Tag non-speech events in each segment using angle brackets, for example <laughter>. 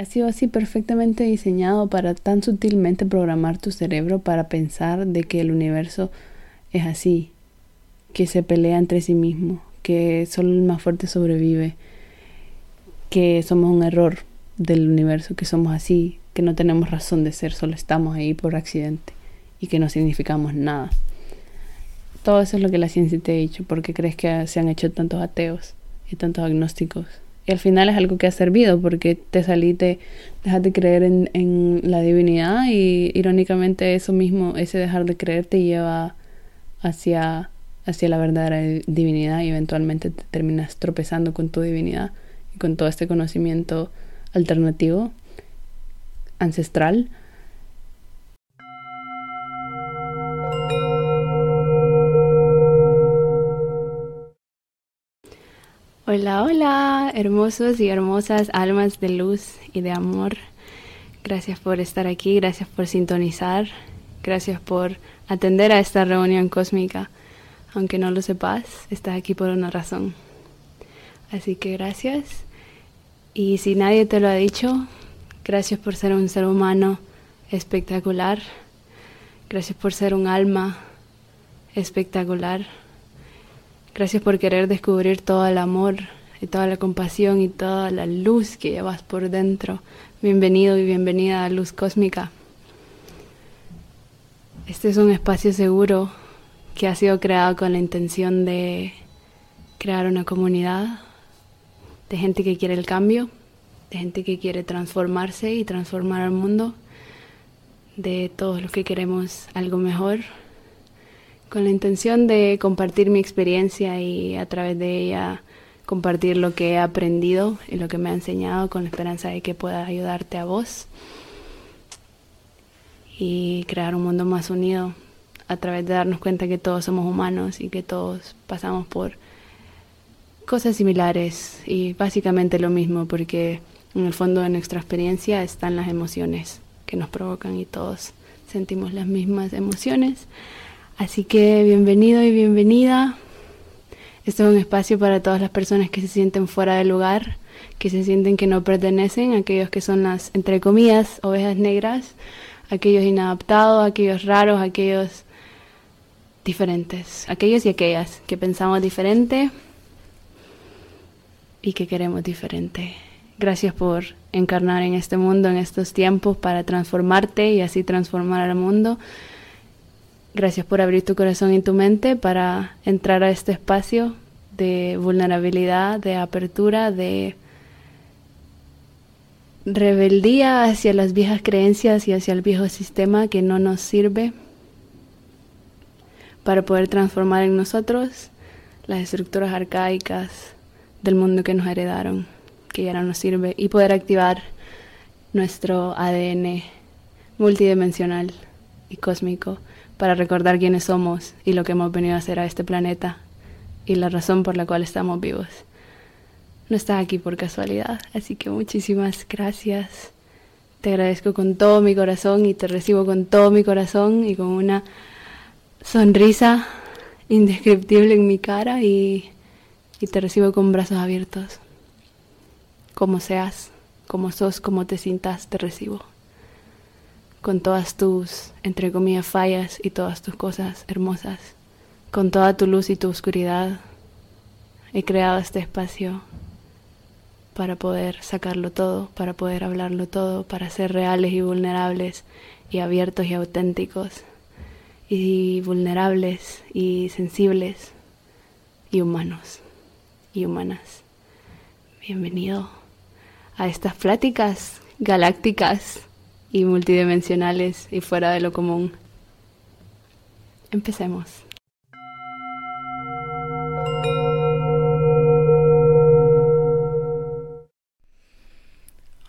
ha sido así perfectamente diseñado para tan sutilmente programar tu cerebro para pensar de que el universo es así, que se pelea entre sí mismo, que solo el más fuerte sobrevive, que somos un error del universo, que somos así, que no tenemos razón de ser, solo estamos ahí por accidente y que no significamos nada. Todo eso es lo que la ciencia te ha dicho, porque crees que se han hecho tantos ateos y tantos agnósticos. Al final es algo que ha servido, porque te saliste, dejas de creer en, en la divinidad y irónicamente eso mismo, ese dejar de creer te lleva hacia, hacia la verdadera divinidad y eventualmente te terminas tropezando con tu divinidad y con todo este conocimiento alternativo, ancestral. Hola, hola, hermosos y hermosas almas de luz y de amor. Gracias por estar aquí, gracias por sintonizar, gracias por atender a esta reunión cósmica. Aunque no lo sepas, estás aquí por una razón. Así que gracias. Y si nadie te lo ha dicho, gracias por ser un ser humano espectacular. Gracias por ser un alma espectacular. Gracias por querer descubrir todo el amor y toda la compasión y toda la luz que llevas por dentro. Bienvenido y bienvenida a Luz Cósmica. Este es un espacio seguro que ha sido creado con la intención de crear una comunidad de gente que quiere el cambio, de gente que quiere transformarse y transformar al mundo, de todos los que queremos algo mejor, con la intención de compartir mi experiencia y a través de ella compartir lo que he aprendido y lo que me ha enseñado con la esperanza de que pueda ayudarte a vos y crear un mundo más unido a través de darnos cuenta que todos somos humanos y que todos pasamos por cosas similares y básicamente lo mismo porque en el fondo de nuestra experiencia están las emociones que nos provocan y todos sentimos las mismas emociones. Así que bienvenido y bienvenida. Este es un espacio para todas las personas que se sienten fuera del lugar, que se sienten que no pertenecen, aquellos que son las, entre comillas, ovejas negras, aquellos inadaptados, aquellos raros, aquellos diferentes, aquellos y aquellas que pensamos diferente y que queremos diferente. Gracias por encarnar en este mundo, en estos tiempos, para transformarte y así transformar al mundo. Gracias por abrir tu corazón y tu mente para entrar a este espacio de vulnerabilidad, de apertura, de rebeldía hacia las viejas creencias y hacia el viejo sistema que no nos sirve para poder transformar en nosotros las estructuras arcaicas del mundo que nos heredaron, que ya no nos sirve, y poder activar nuestro ADN multidimensional y cósmico para recordar quiénes somos y lo que hemos venido a hacer a este planeta y la razón por la cual estamos vivos no estás aquí por casualidad. Así que muchísimas gracias. Te agradezco con todo mi corazón y te recibo con todo mi corazón y con una sonrisa indescriptible en mi cara y, y te recibo con brazos abiertos. Como seas, como sos, como te sientas, te recibo. Con todas tus, entre comillas, fallas y todas tus cosas hermosas. Con toda tu luz y tu oscuridad. He creado este espacio para poder sacarlo todo, para poder hablarlo todo, para ser reales y vulnerables y abiertos y auténticos y vulnerables y sensibles y humanos y humanas. Bienvenido a estas pláticas galácticas y multidimensionales y fuera de lo común. Empecemos.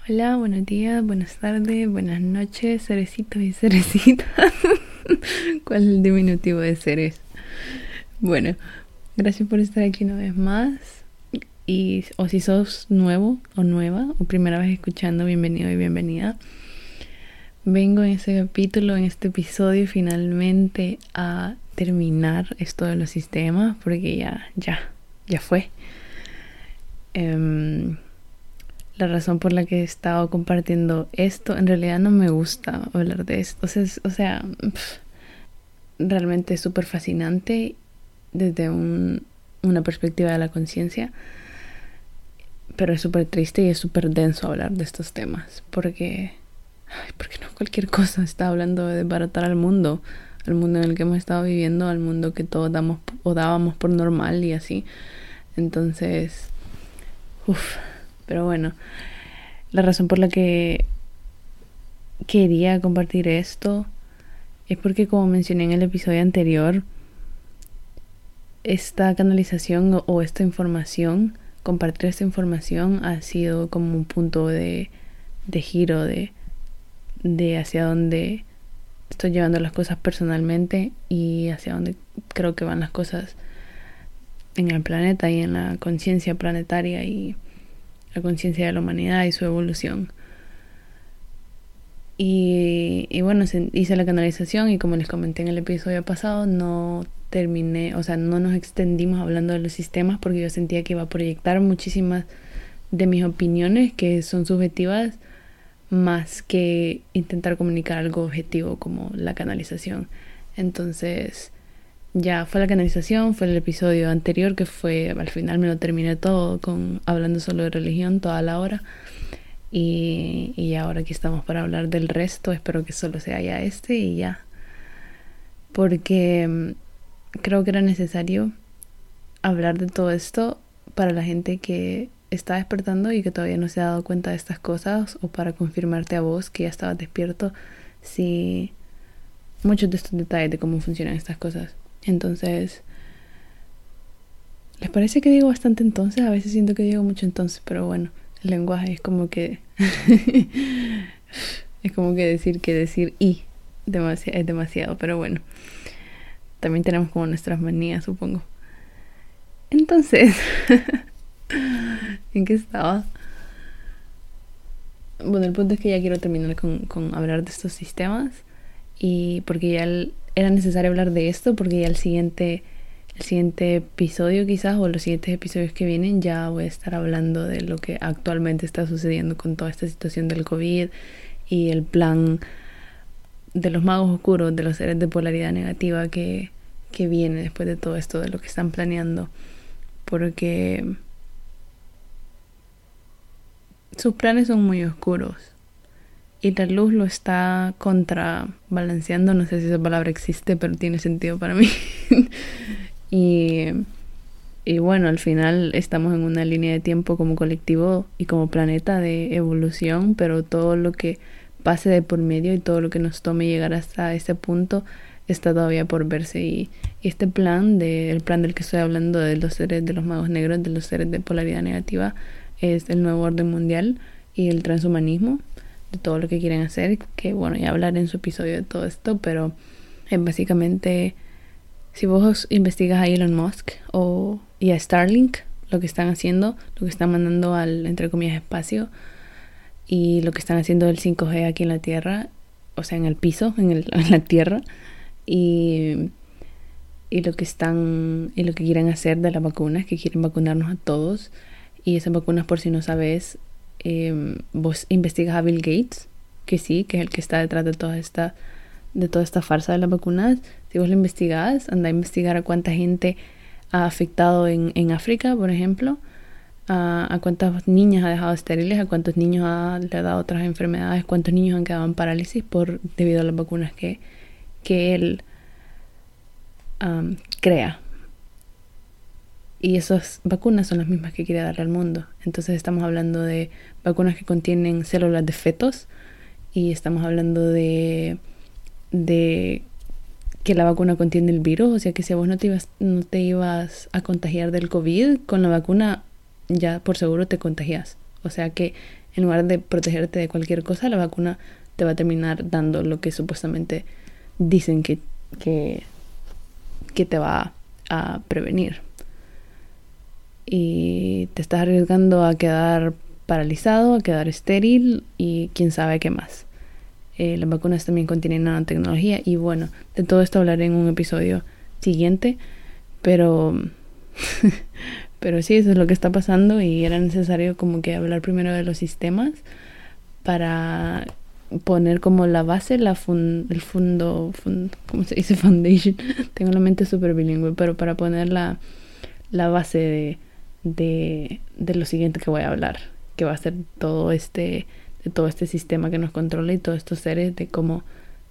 Hola, buenos días, buenas tardes, buenas noches, cerecitos y cerecitas. <laughs> ¿Cuál es el diminutivo de seres? Bueno, gracias por estar aquí una vez más. Y, o si sos nuevo o nueva o primera vez escuchando, bienvenido y bienvenida. Vengo en este capítulo, en este episodio, finalmente a terminar esto de los sistemas, porque ya, ya, ya fue. Um, la razón por la que he estado compartiendo esto, en realidad no me gusta hablar de esto. O sea, realmente es súper fascinante desde una perspectiva de la conciencia, pero es súper triste y es súper denso hablar de estos temas, porque, ay, porque no cualquier cosa está hablando de desbaratar al mundo, al mundo en el que hemos estado viviendo, al mundo que todos damos o dábamos por normal y así. Entonces, uff, pero bueno, la razón por la que quería compartir esto es porque como mencioné en el episodio anterior, esta canalización o esta información, compartir esta información ha sido como un punto de, de giro de, de hacia dónde estoy llevando las cosas personalmente y hacia dónde creo que van las cosas en el planeta y en la conciencia planetaria y la conciencia de la humanidad y su evolución. Y, y, bueno, hice la canalización y como les comenté en el episodio pasado, no terminé, o sea, no nos extendimos hablando de los sistemas porque yo sentía que iba a proyectar muchísimas de mis opiniones que son subjetivas más que intentar comunicar algo objetivo como la canalización. Entonces, ya fue la canalización, fue el episodio anterior que fue, al final me lo terminé todo con hablando solo de religión toda la hora. Y, y ahora aquí estamos para hablar del resto, espero que solo sea ya este y ya. Porque mm, creo que era necesario hablar de todo esto para la gente que está despertando y que todavía no se ha dado cuenta de estas cosas o para confirmarte a vos que ya estabas despierto si muchos de estos detalles de cómo funcionan estas cosas. Entonces, ¿les parece que digo bastante entonces? A veces siento que digo mucho entonces, pero bueno, el lenguaje es como que... <laughs> es como que decir que decir y es demasiado, pero bueno. También tenemos como nuestras manías, supongo. Entonces, <laughs> ¿en qué estaba? Bueno, el punto es que ya quiero terminar con, con hablar de estos sistemas y porque ya el, era necesario hablar de esto porque ya el siguiente, el siguiente episodio quizás o los siguientes episodios que vienen ya voy a estar hablando de lo que actualmente está sucediendo con toda esta situación del COVID y el plan de los magos oscuros, de los seres de polaridad negativa que, que viene después de todo esto, de lo que están planeando. Porque sus planes son muy oscuros. Y la luz lo está contrabalanceando, no sé si esa palabra existe, pero tiene sentido para mí. <laughs> y, y bueno, al final estamos en una línea de tiempo como colectivo y como planeta de evolución, pero todo lo que pase de por medio y todo lo que nos tome llegar hasta ese punto está todavía por verse. Y, este plan de el plan del que estoy hablando de los seres de los magos negros de los seres de polaridad negativa es el nuevo orden mundial y el transhumanismo de todo lo que quieren hacer, que bueno, ya hablaré en su episodio de todo esto, pero es básicamente, si vos investigas a Elon Musk o, y a Starlink, lo que están haciendo, lo que están mandando al, entre comillas, espacio, y lo que están haciendo del 5G aquí en la Tierra, o sea, en el piso, en, el, <laughs> en la Tierra, y, y lo que están, y lo que quieren hacer de las vacunas, que quieren vacunarnos a todos, y esas vacunas, por si no sabes, Em, vos investigas a Bill Gates, que sí, que es el que está detrás de toda esta, de toda esta farsa de las vacunas, si vos lo investigás, anda a investigar a cuánta gente ha afectado en, en África, por ejemplo, a, a, cuántas niñas ha dejado estériles, a cuántos niños ha, le ha dado otras enfermedades, cuántos niños han quedado en parálisis por, debido a las vacunas que, que él crea. Y esas vacunas son las mismas que quiere darle al mundo. Entonces estamos hablando de vacunas que contienen células de fetos y estamos hablando de, de que la vacuna contiene el virus. O sea que si vos no te, ibas, no te ibas a contagiar del COVID, con la vacuna ya por seguro te contagias. O sea que en lugar de protegerte de cualquier cosa, la vacuna te va a terminar dando lo que supuestamente dicen que, que, que te va a prevenir y te estás arriesgando a quedar paralizado, a quedar estéril y quién sabe qué más. Eh, las vacunas también contienen nanotecnología y bueno, de todo esto hablaré en un episodio siguiente, pero, <laughs> Pero sí, eso es lo que está pasando y era necesario como que hablar primero de los sistemas para poner como la base, la el fondo, ¿cómo se dice? <laughs> Foundation. Tengo la mente súper bilingüe, pero para poner la, la base de, de, de, lo siguiente que voy a hablar, que va a ser todo este, todo este sistema que nos controla y todos estos seres, de cómo,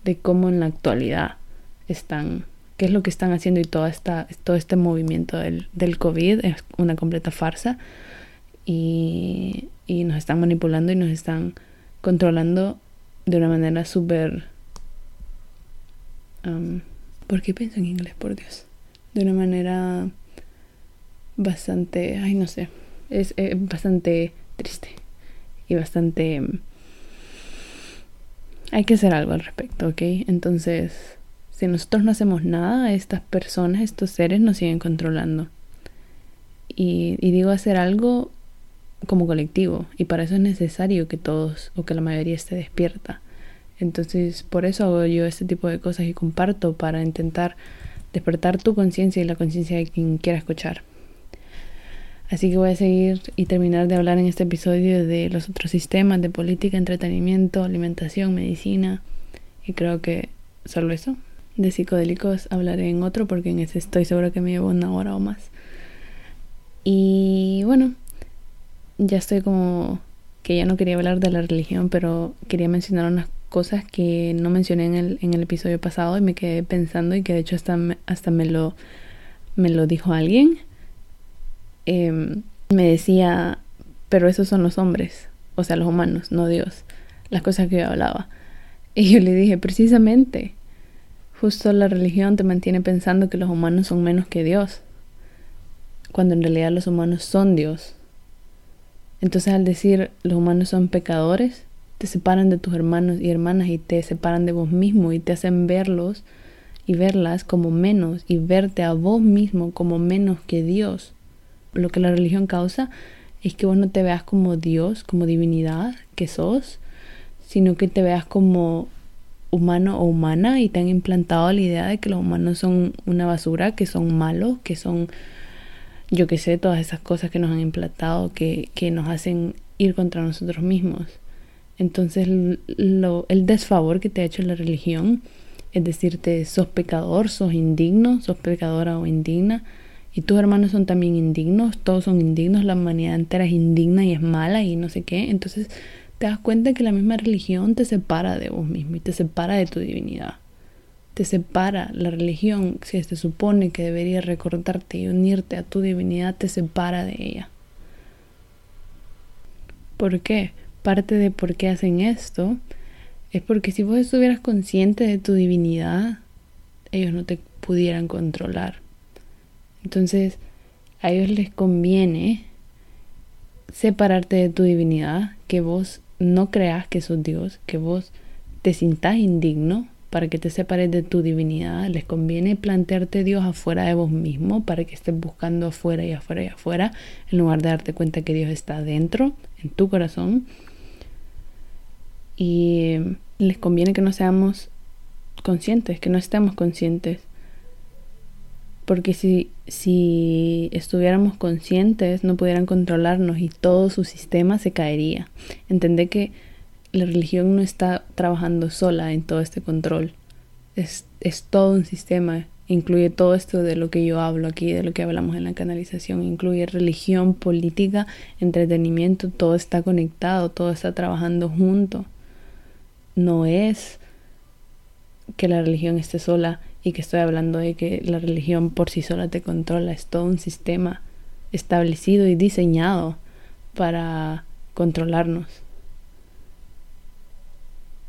de cómo en la actualidad están qué es lo que están haciendo y toda esta, todo este movimiento del, del COVID es una completa farsa y, y, nos están manipulando y nos están controlando de una manera súper... Um, ¿Por qué pienso en inglés, por Dios? De una manera bastante, ay no sé, es, es bastante triste y bastante... Hay que hacer algo al respecto, ¿ok? Entonces si nosotros no hacemos nada, estas personas, estos seres nos siguen controlando. Y, digo hacer algo como colectivo. Y para eso es necesario que todos o que la mayoría esté despierta. Entonces, por eso hago yo este tipo de cosas y comparto para intentar despertar tu conciencia y la conciencia de quien quiera escuchar. Así que voy a seguir y terminar de hablar en este episodio de los otros sistemas de política, entretenimiento, alimentación, medicina. Y creo que solo eso de psicodélicos hablaré en otro porque en ese estoy seguro que me llevo una hora o más. Y bueno, ya estoy como que ya no quería hablar de la religión, pero quería mencionar unas cosas que no mencioné en el, en el episodio pasado y me quedé pensando y que de hecho hasta, hasta me, lo, me lo dijo alguien. Em, me decía, pero esos son los hombres, o sea, los humanos, no Dios, las cosas que yo hablaba. Y yo le dije, precisamente, Justo la religión te mantiene pensando que los humanos son menos que Dios, cuando en realidad los humanos son Dios. Entonces al decir los humanos son pecadores, te separan de tus hermanos y hermanas y te separan de vos mismo y te hacen verlos y verlas como menos y verte a vos mismo como menos que Dios. Lo que la religión causa es que vos no te veas como Dios, como divinidad que sos, sino que te veas como humano o humana y te han implantado la idea de que los humanos son una basura, que son malos, que son, yo qué sé, todas esas cosas que nos han implantado, que, que nos hacen ir contra nosotros mismos. Entonces lo, el desfavor que te ha hecho la religión es decirte, sos pecador, sos indigno, sos pecadora o indigna, y tus hermanos son también indignos, todos son indignos, la humanidad entera es indigna y es mala y no sé qué. Entonces te das cuenta que la misma religión te separa de vos mismo y te separa de tu divinidad. Te separa la religión, si se supone que debería recordarte y unirte a tu divinidad, te separa de ella. ¿Por qué? Parte de por qué hacen esto es porque si vos estuvieras consciente de tu divinidad, ellos no te pudieran controlar. Entonces, a ellos les conviene separarte de tu divinidad, que vos no creas que sos Dios, que vos te sintas indigno para que te separes de tu divinidad. Les conviene plantearte Dios afuera de vos mismo para que estés buscando afuera y afuera y afuera, en lugar de darte cuenta que Dios está dentro, en tu corazón. Y les conviene que no seamos conscientes, que no estemos conscientes porque si, si estuviéramos conscientes no pudieran controlarnos y todo su sistema se caería. Entender que la religión no está trabajando sola en todo este control. Es, es todo un sistema. Incluye todo esto de lo que yo hablo aquí, de lo que hablamos en la canalización. Incluye religión, política, entretenimiento. Todo está conectado, todo está trabajando junto. No es que la religión esté sola y que estoy hablando de que la religión por sí sola te controla, es todo un sistema establecido y diseñado para controlarnos.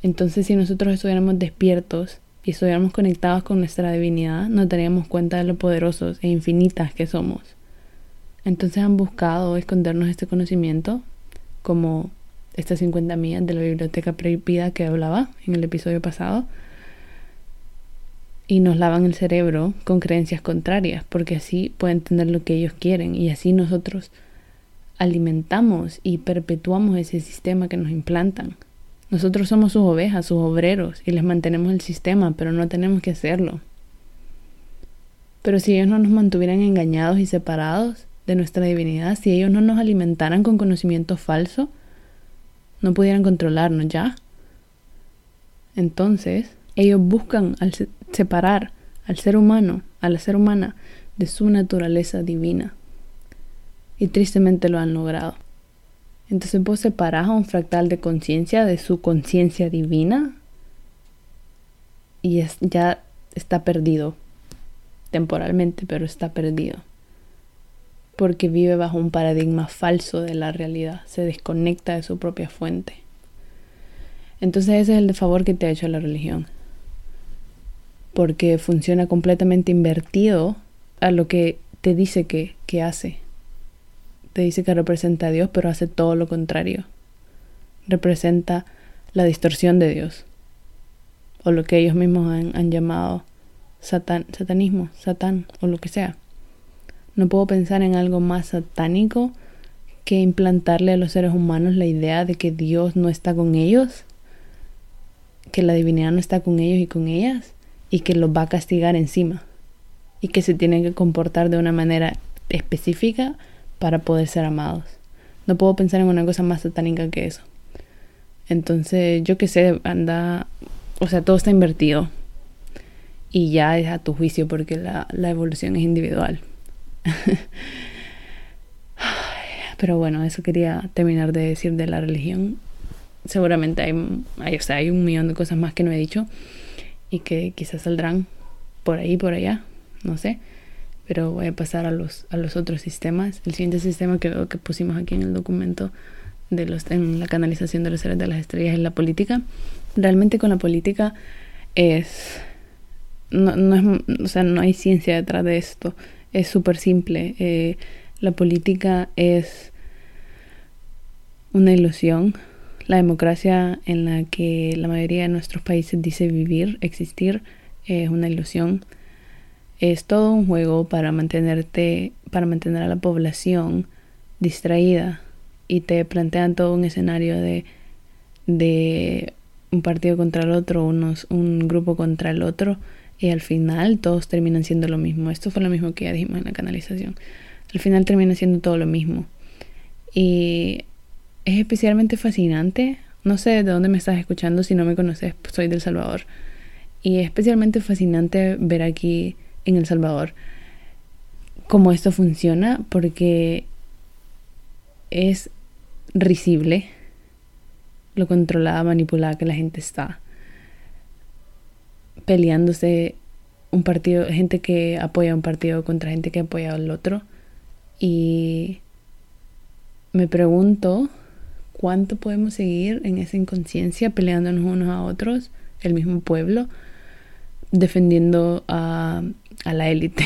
Entonces si nosotros estuviéramos despiertos y estuviéramos conectados con nuestra divinidad, nos daríamos cuenta de lo poderosos e infinitas que somos. Entonces han buscado escondernos este conocimiento, como estas 50 millas de la biblioteca prohibida que hablaba en el episodio pasado, y nos lavan el cerebro con creencias contrarias, porque así pueden tener lo que ellos quieren y así nosotros alimentamos y perpetuamos ese sistema que nos implantan. Nosotros somos sus ovejas, sus obreros, y les mantenemos el sistema, pero no tenemos que hacerlo. Pero si ellos no nos mantuvieran engañados y separados, de nuestra divinidad, si ellos no nos alimentaran con conocimiento falso, no pudieran controlarnos ya. Entonces, ellos buscan al separar al ser humano, a la ser humana, de su naturaleza divina. Y tristemente lo han logrado. Entonces vos separás a un fractal de conciencia de su conciencia divina y es, ya está perdido temporalmente, pero está perdido. Porque vive bajo un paradigma falso de la realidad, se desconecta de su propia fuente. Entonces ese es el favor que te ha hecho la religión. Porque funciona completamente invertido a lo que te dice que, que hace. Te dice que representa a Dios, pero hace todo lo contrario. Representa la distorsión de Dios. O lo que ellos mismos han, han llamado satan, satanismo, satán o lo que sea. No puedo pensar en algo más satánico que implantarle a los seres humanos la idea de que Dios no está con ellos, que la divinidad no está con ellos y con ellas, y que los va a castigar encima, y que se tienen que comportar de una manera específica para poder ser amados. No puedo pensar en una cosa más satánica que eso. Entonces, yo que sé, anda, o sea, todo está invertido y ya es a tu juicio porque la, evolución es individual. <laughs> Pero bueno, eso quería terminar de decir de la religión. Seguramente hay, hay, o sea, hay un millón de cosas más que no he dicho y que quizás saldrán por ahí, por allá, no sé. Pero voy a pasar a los, a los otros sistemas. El siguiente sistema que que pusimos aquí en el documento de los, en la canalización de los seres de las estrellas es la política. Realmente con la política es no, no, es, o sea, no hay ciencia detrás de esto. Es súper simple. Eh, la política es una ilusión. La democracia en la que la mayoría de nuestros países dice vivir, existir, es una ilusión. Es todo un juego para mantenerte, para mantener a la población distraída y te plantean todo un escenario de, de un partido contra el otro, unos, un grupo contra el otro y al final todos terminan siendo lo mismo. Esto fue lo mismo que ya dijimos en la canalización. Al final termina siendo todo lo mismo. Y es especialmente fascinante. No sé de dónde me estás escuchando, si no me conoces, pues soy del Salvador. Y es especialmente fascinante ver aquí en El Salvador cómo esto funciona, porque es risible lo controlada, manipulada que la gente está peleándose un partido, gente que apoya un partido contra gente que apoya al otro. Y me pregunto cuánto podemos seguir en esa inconsciencia peleándonos unos a otros, el mismo pueblo, defendiendo a, a la élite.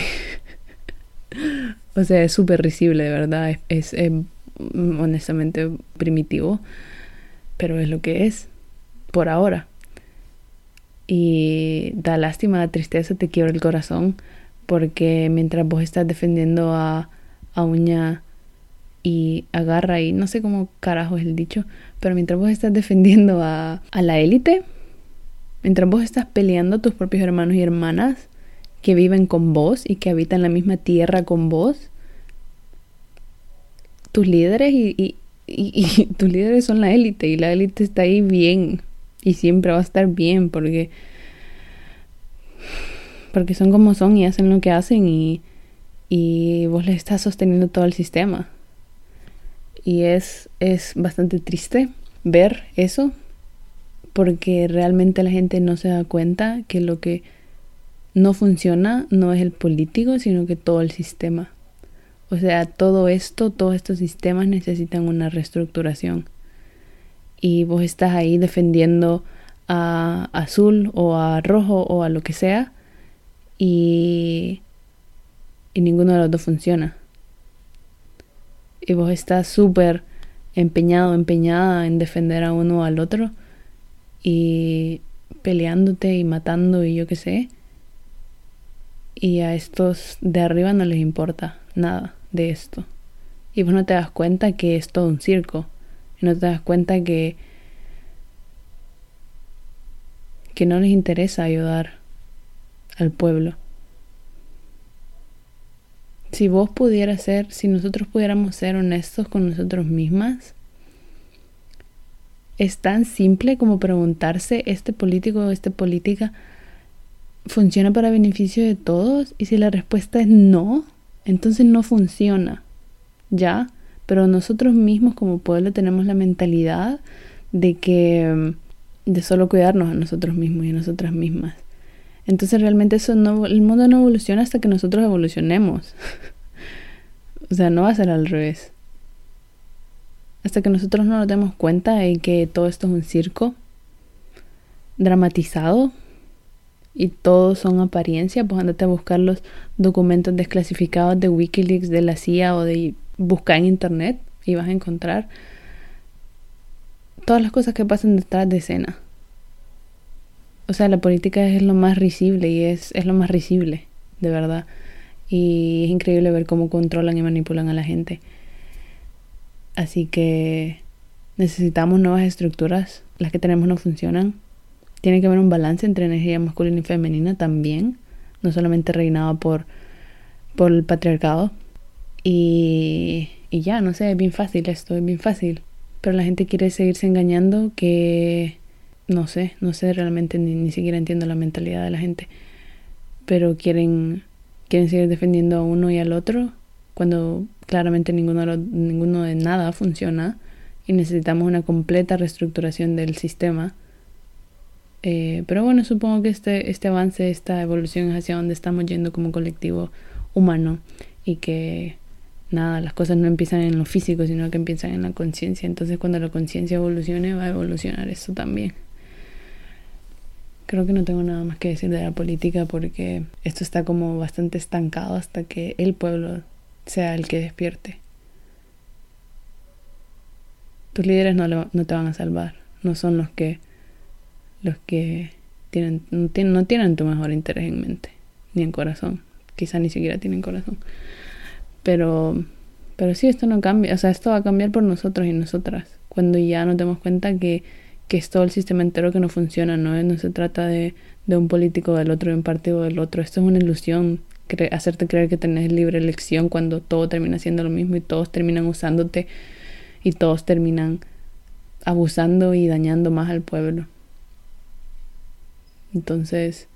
<laughs> o sea, es súper risible, de verdad, es, es honestamente primitivo, pero es lo que es por ahora. Y da lástima, da tristeza, te quiebra el corazón, porque mientras vos estás defendiendo a, a Uña y agarra y no sé cómo carajo es el dicho, pero mientras vos estás defendiendo a, a la élite, mientras vos estás peleando a tus propios hermanos y hermanas que viven con vos y que habitan la misma tierra con vos, tus líderes y, y, <laughs> tus líderes son la élite y la élite está ahí bien y siempre va a estar bien porque porque son como son y hacen lo que hacen y, y vos le estás sosteniendo todo el sistema. Y es, es bastante triste ver eso porque realmente la gente no se da cuenta que lo que no funciona no es el político, sino que todo el sistema. O sea, todo esto, todos estos sistemas necesitan una reestructuración y vos estás ahí defendiendo a azul o a rojo o a lo que sea y, y ninguno de los dos funciona. Y vos estás súper empeñado, empeñada en defender a uno o al otro y peleándote y matando y yo qué sé. Y a estos de arriba no les importa nada de esto. Y vos no te das cuenta que es todo un circo no te das cuenta que que no les interesa ayudar al pueblo si vos pudieras ser, si nosotros pudiéramos ser honestos con nosotros mismas, es tan simple como preguntarse, ¿este político o esta política funciona para beneficio de todos? Y si la respuesta es no, entonces no funciona, ¿ya? Pero nosotros mismos como pueblo tenemos la mentalidad de que de solo cuidarnos a nosotros mismos y a nosotras mismas. Entonces realmente eso no, el mundo no evoluciona hasta que nosotros evolucionemos. <laughs> o sea, no va a ser al revés. Hasta que nosotros no nos demos cuenta de que todo esto es un circo dramatizado y todo son apariencia, pues andate a buscar los documentos desclasificados de Wikileaks, de la CIA o de buscar en internet y vas a encontrar todas las cosas que pasan detrás de escena. O sea, la política es lo más risible y es, es lo más risible, de verdad. Y es increíble ver cómo controlan y manipulan a la gente. Así que necesitamos nuevas estructuras. Las que tenemos no funcionan. Tiene que haber un balance entre energía masculina y femenina también. No solamente reinado por, por el patriarcado. Y, y ya, no sé, es bien fácil esto, es bien fácil. Pero la gente quiere seguirse engañando que no sé, no sé realmente ni, ni siquiera entiendo la mentalidad de la gente, pero quieren, quieren seguir defendiendo a uno y al otro cuando claramente ninguno, ninguno de nada funciona y necesitamos una completa reestructuración del sistema. Eh, pero bueno, supongo que este, este avance, esta evolución es hacia donde estamos yendo como colectivo humano y que nada, las cosas no empiezan en lo físico, sino que empiezan en la conciencia. Entonces cuando la conciencia evolucione, va a evolucionar eso también. Creo que no tengo nada más que decir de la política porque esto está como bastante estancado hasta que el pueblo sea el que despierte. Tus líderes no, no te van a salvar, no son los que los que tienen no, tienen no tienen tu mejor interés en mente ni en corazón, quizá ni siquiera tienen corazón. Pero pero sí esto no cambia, o sea, esto va a cambiar por nosotros y nosotras cuando ya nos demos cuenta que que es todo el sistema entero que no funciona, ¿no? No se trata de, de un político del otro, de un partido del otro. Esto es una ilusión, hacerte creer que tenés libre elección cuando todo termina siendo lo mismo y todos terminan usándote y todos terminan abusando y dañando más al pueblo. Entonces,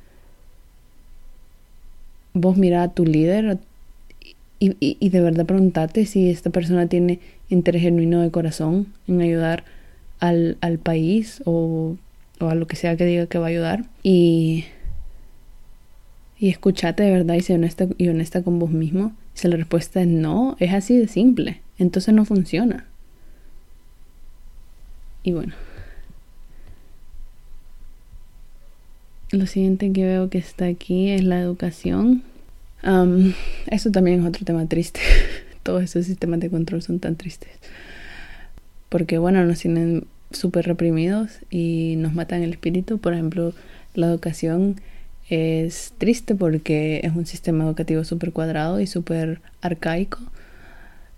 vos mira a tu líder y, y, y de verdad preguntarte si esta persona tiene interés genuino de corazón en ayudar al, al país o, o, a lo que sea que diga que va a ayudar y, y escuchate de verdad y sé honesta, y honesta con vos mismo. Si la respuesta es no, es así de simple, entonces no funciona. Y bueno. Lo siguiente que veo que está aquí es la educación. eso también es otro tema triste. <laughs> Todos esos sistemas de control son tan tristes porque bueno, nos tienen súper reprimidos y nos matan el espíritu. Por ejemplo, la educación es triste porque es un sistema educativo súper cuadrado y súper arcaico.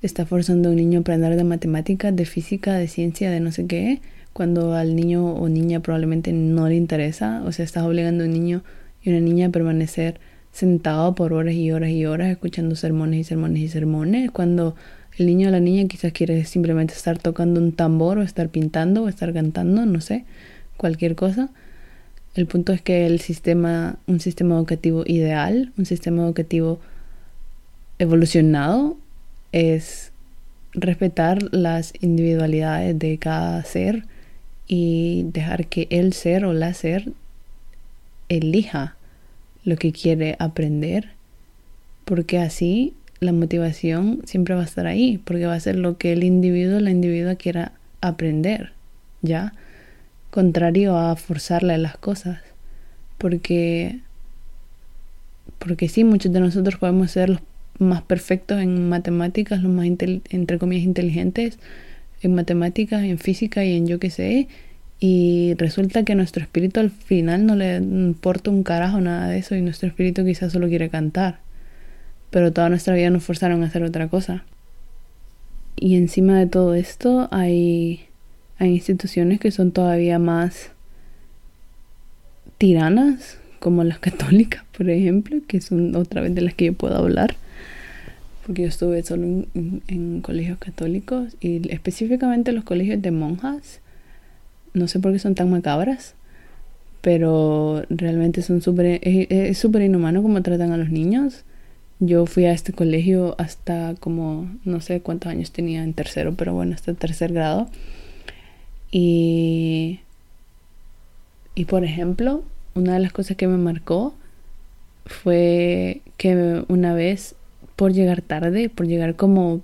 Está forzando a un niño a aprender de matemáticas, de física, de ciencia, de no sé qué, cuando al niño o niña probablemente no le interesa. O sea, estás obligando a un niño y una niña a permanecer sentado por horas y horas y horas escuchando sermones y sermones y sermones, cuando el niño o la niña quizás quiere simplemente estar tocando un tambor o estar pintando o estar cantando, no sé, cualquier cosa. El punto es que el sistema, un sistema educativo ideal, un sistema educativo evolucionado, es respetar las individualidades de cada ser y dejar que el ser o la ser elija lo que quiere aprender, porque así la motivación siempre va a estar ahí, porque va a ser lo que el individuo, la individua quiera aprender, ¿ya? Contrario a forzarle las cosas, porque porque sí, muchos de nosotros podemos ser los más perfectos en matemáticas, los más entre comillas inteligentes en matemáticas, en física y en yo qué sé, y resulta que nuestro espíritu al final no le importa un carajo nada de eso y nuestro espíritu quizás solo quiere cantar pero toda nuestra vida nos forzaron a hacer otra cosa. Y encima de todo esto hay, hay instituciones que son todavía más tiranas, como las <laughs> católicas, por ejemplo, que son otra vez de las que yo puedo hablar. porque yo estuve solo en, colegios católicos y específicamente los colegios de monjas. No sé por qué son tan macabras, pero realmente son súper, es súper inhumano como tratan a los niños. Yo fui a este colegio hasta como, no sé cuántos años tenía en tercero, pero bueno, hasta tercer grado. Y, y por ejemplo, una de las cosas que me marcó fue que una vez por llegar tarde, por llegar como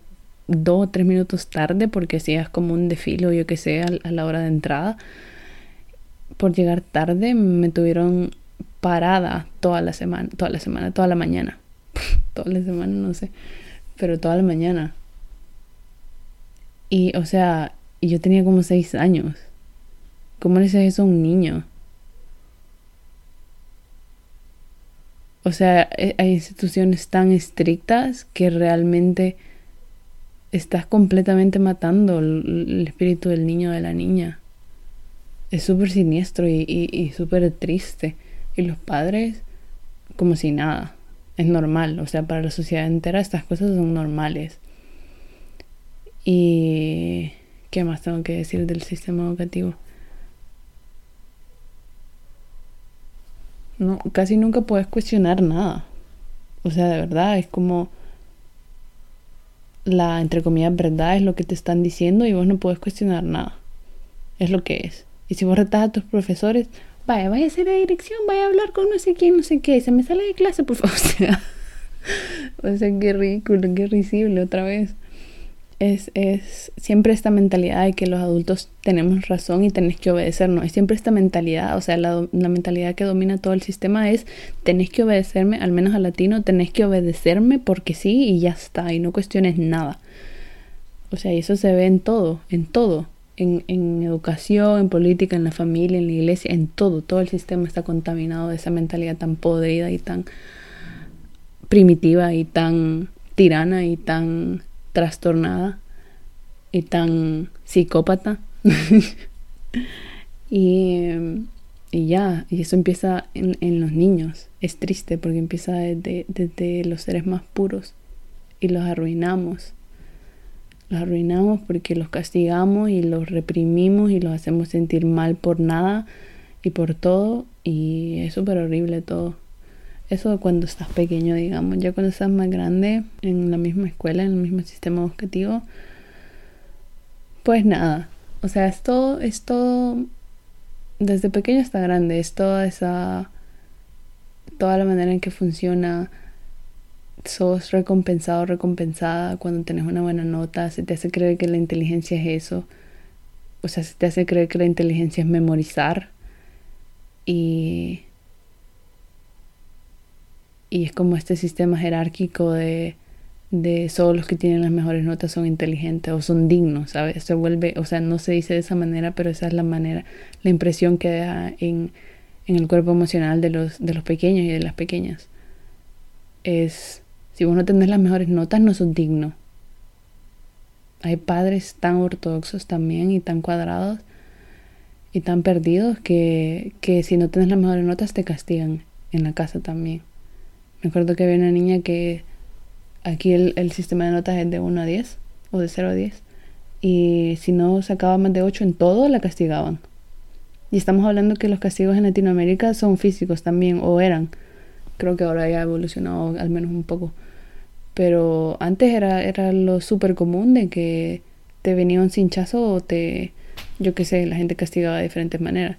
dos o tres minutos tarde, porque hacías como un desfile o yo que sé a, la hora de entrada, por llegar tarde me tuvieron parada toda la semana, toda la semana, toda la mañana, <laughs> toda la semana, no sé, pero toda la mañana. Y, o sea, yo tenía como seis años. ¿Cómo le dices eso a un niño? O sea, eh, hay instituciones tan estrictas que realmente estás completamente matando el, espíritu del niño o de la niña. Es súper siniestro y, y, súper triste. Y los padres, como si nada. Es normal. O sea, para la sociedad entera estas cosas son normales. Y... ¿Qué más tengo que decir del sistema educativo? no, casi nunca puedes cuestionar nada. O sea, de verdad, es como la, entre comillas, verdad es lo que te están diciendo y vos no puedes cuestionar nada. Es lo que es. Y si vos retas a tus profesores, vaya, vaya a hacer la dirección, vaya a hablar con no sé quién, no sé qué, se me sale de clase, por <laughs> favor. O sea, o sea qué ridículo, qué risible otra vez es, es siempre esta mentalidad de que los adultos tenemos razón y tenés que obedecernos. Es siempre esta mentalidad, o sea, la, la, mentalidad que domina todo el sistema es tenés que obedecerme, al menos al latino, tenés que obedecerme porque sí y ya está, y no cuestiones nada. O sea, y eso se ve en todo, en todo. En, educación, en política, en la familia, en la iglesia, en todo. Todo el sistema está contaminado de esa mentalidad tan podrida y tan primitiva y tan tirana y tan trastornada y tan psicópata. <laughs> y, y, ya, y eso empieza en, los niños. Es triste porque empieza desde los seres más puros y los arruinamos. Los arruinamos porque los castigamos y los reprimimos y los hacemos sentir mal por nada y por todo. Y es súper horrible todo. Eso cuando estás pequeño, digamos. Ya cuando estás más grande, en la misma escuela, en el mismo sistema educativo, pues nada. O sea, es todo, es todo, desde pequeño hasta grande, es toda esa, toda la manera en que funciona. Sos recompensado, recompensada cuando tenés una buena nota, se te hace creer que la inteligencia es eso. O sea, se te hace creer que la inteligencia es memorizar. Y y es como este sistema jerárquico de, de solo los que tienen las mejores notas son inteligentes o son dignos, ¿sabes? Se vuelve, o sea, no se dice de esa manera, pero esa es la manera, la impresión que da en, en el cuerpo emocional de los, de los pequeños y de las pequeñas. Es, si vos no tenés las mejores notas, no sos digno. Hay padres tan ortodoxos también y tan cuadrados y tan perdidos que, que si no tenés las mejores notas te castigan en la casa también. Me acuerdo que había una niña que aquí el, sistema de notas es de 1 a 10 o de 0 a 10 y si no sacaba más de 8 en todo la castigaban. Y estamos hablando que los castigos en Latinoamérica son físicos también o eran. Creo que ahora ya ha evolucionado al menos un poco. Pero antes era, era lo súper común de que te venía un cinchazo o te, yo qué sé, la gente castigaba de diferentes maneras.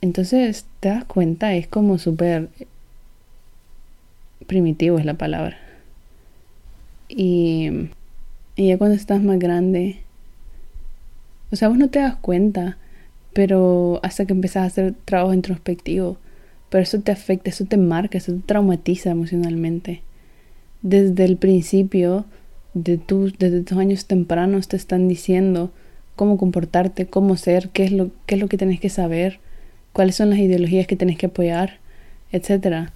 Entonces, te das cuenta, es como súper primitivo es la palabra. Y, y ya cuando estás más grande, o sea, vos no te das cuenta, pero hasta que empezás a hacer trabajo introspectivo, pero eso te afecta, eso te marca, eso te traumatiza emocionalmente. Desde el principio, de tus, desde tus años tempranos te están diciendo cómo comportarte, cómo ser, qué es lo, qué es lo que tenés que saber, cuáles son las ideologías que tenés que apoyar, etcétera.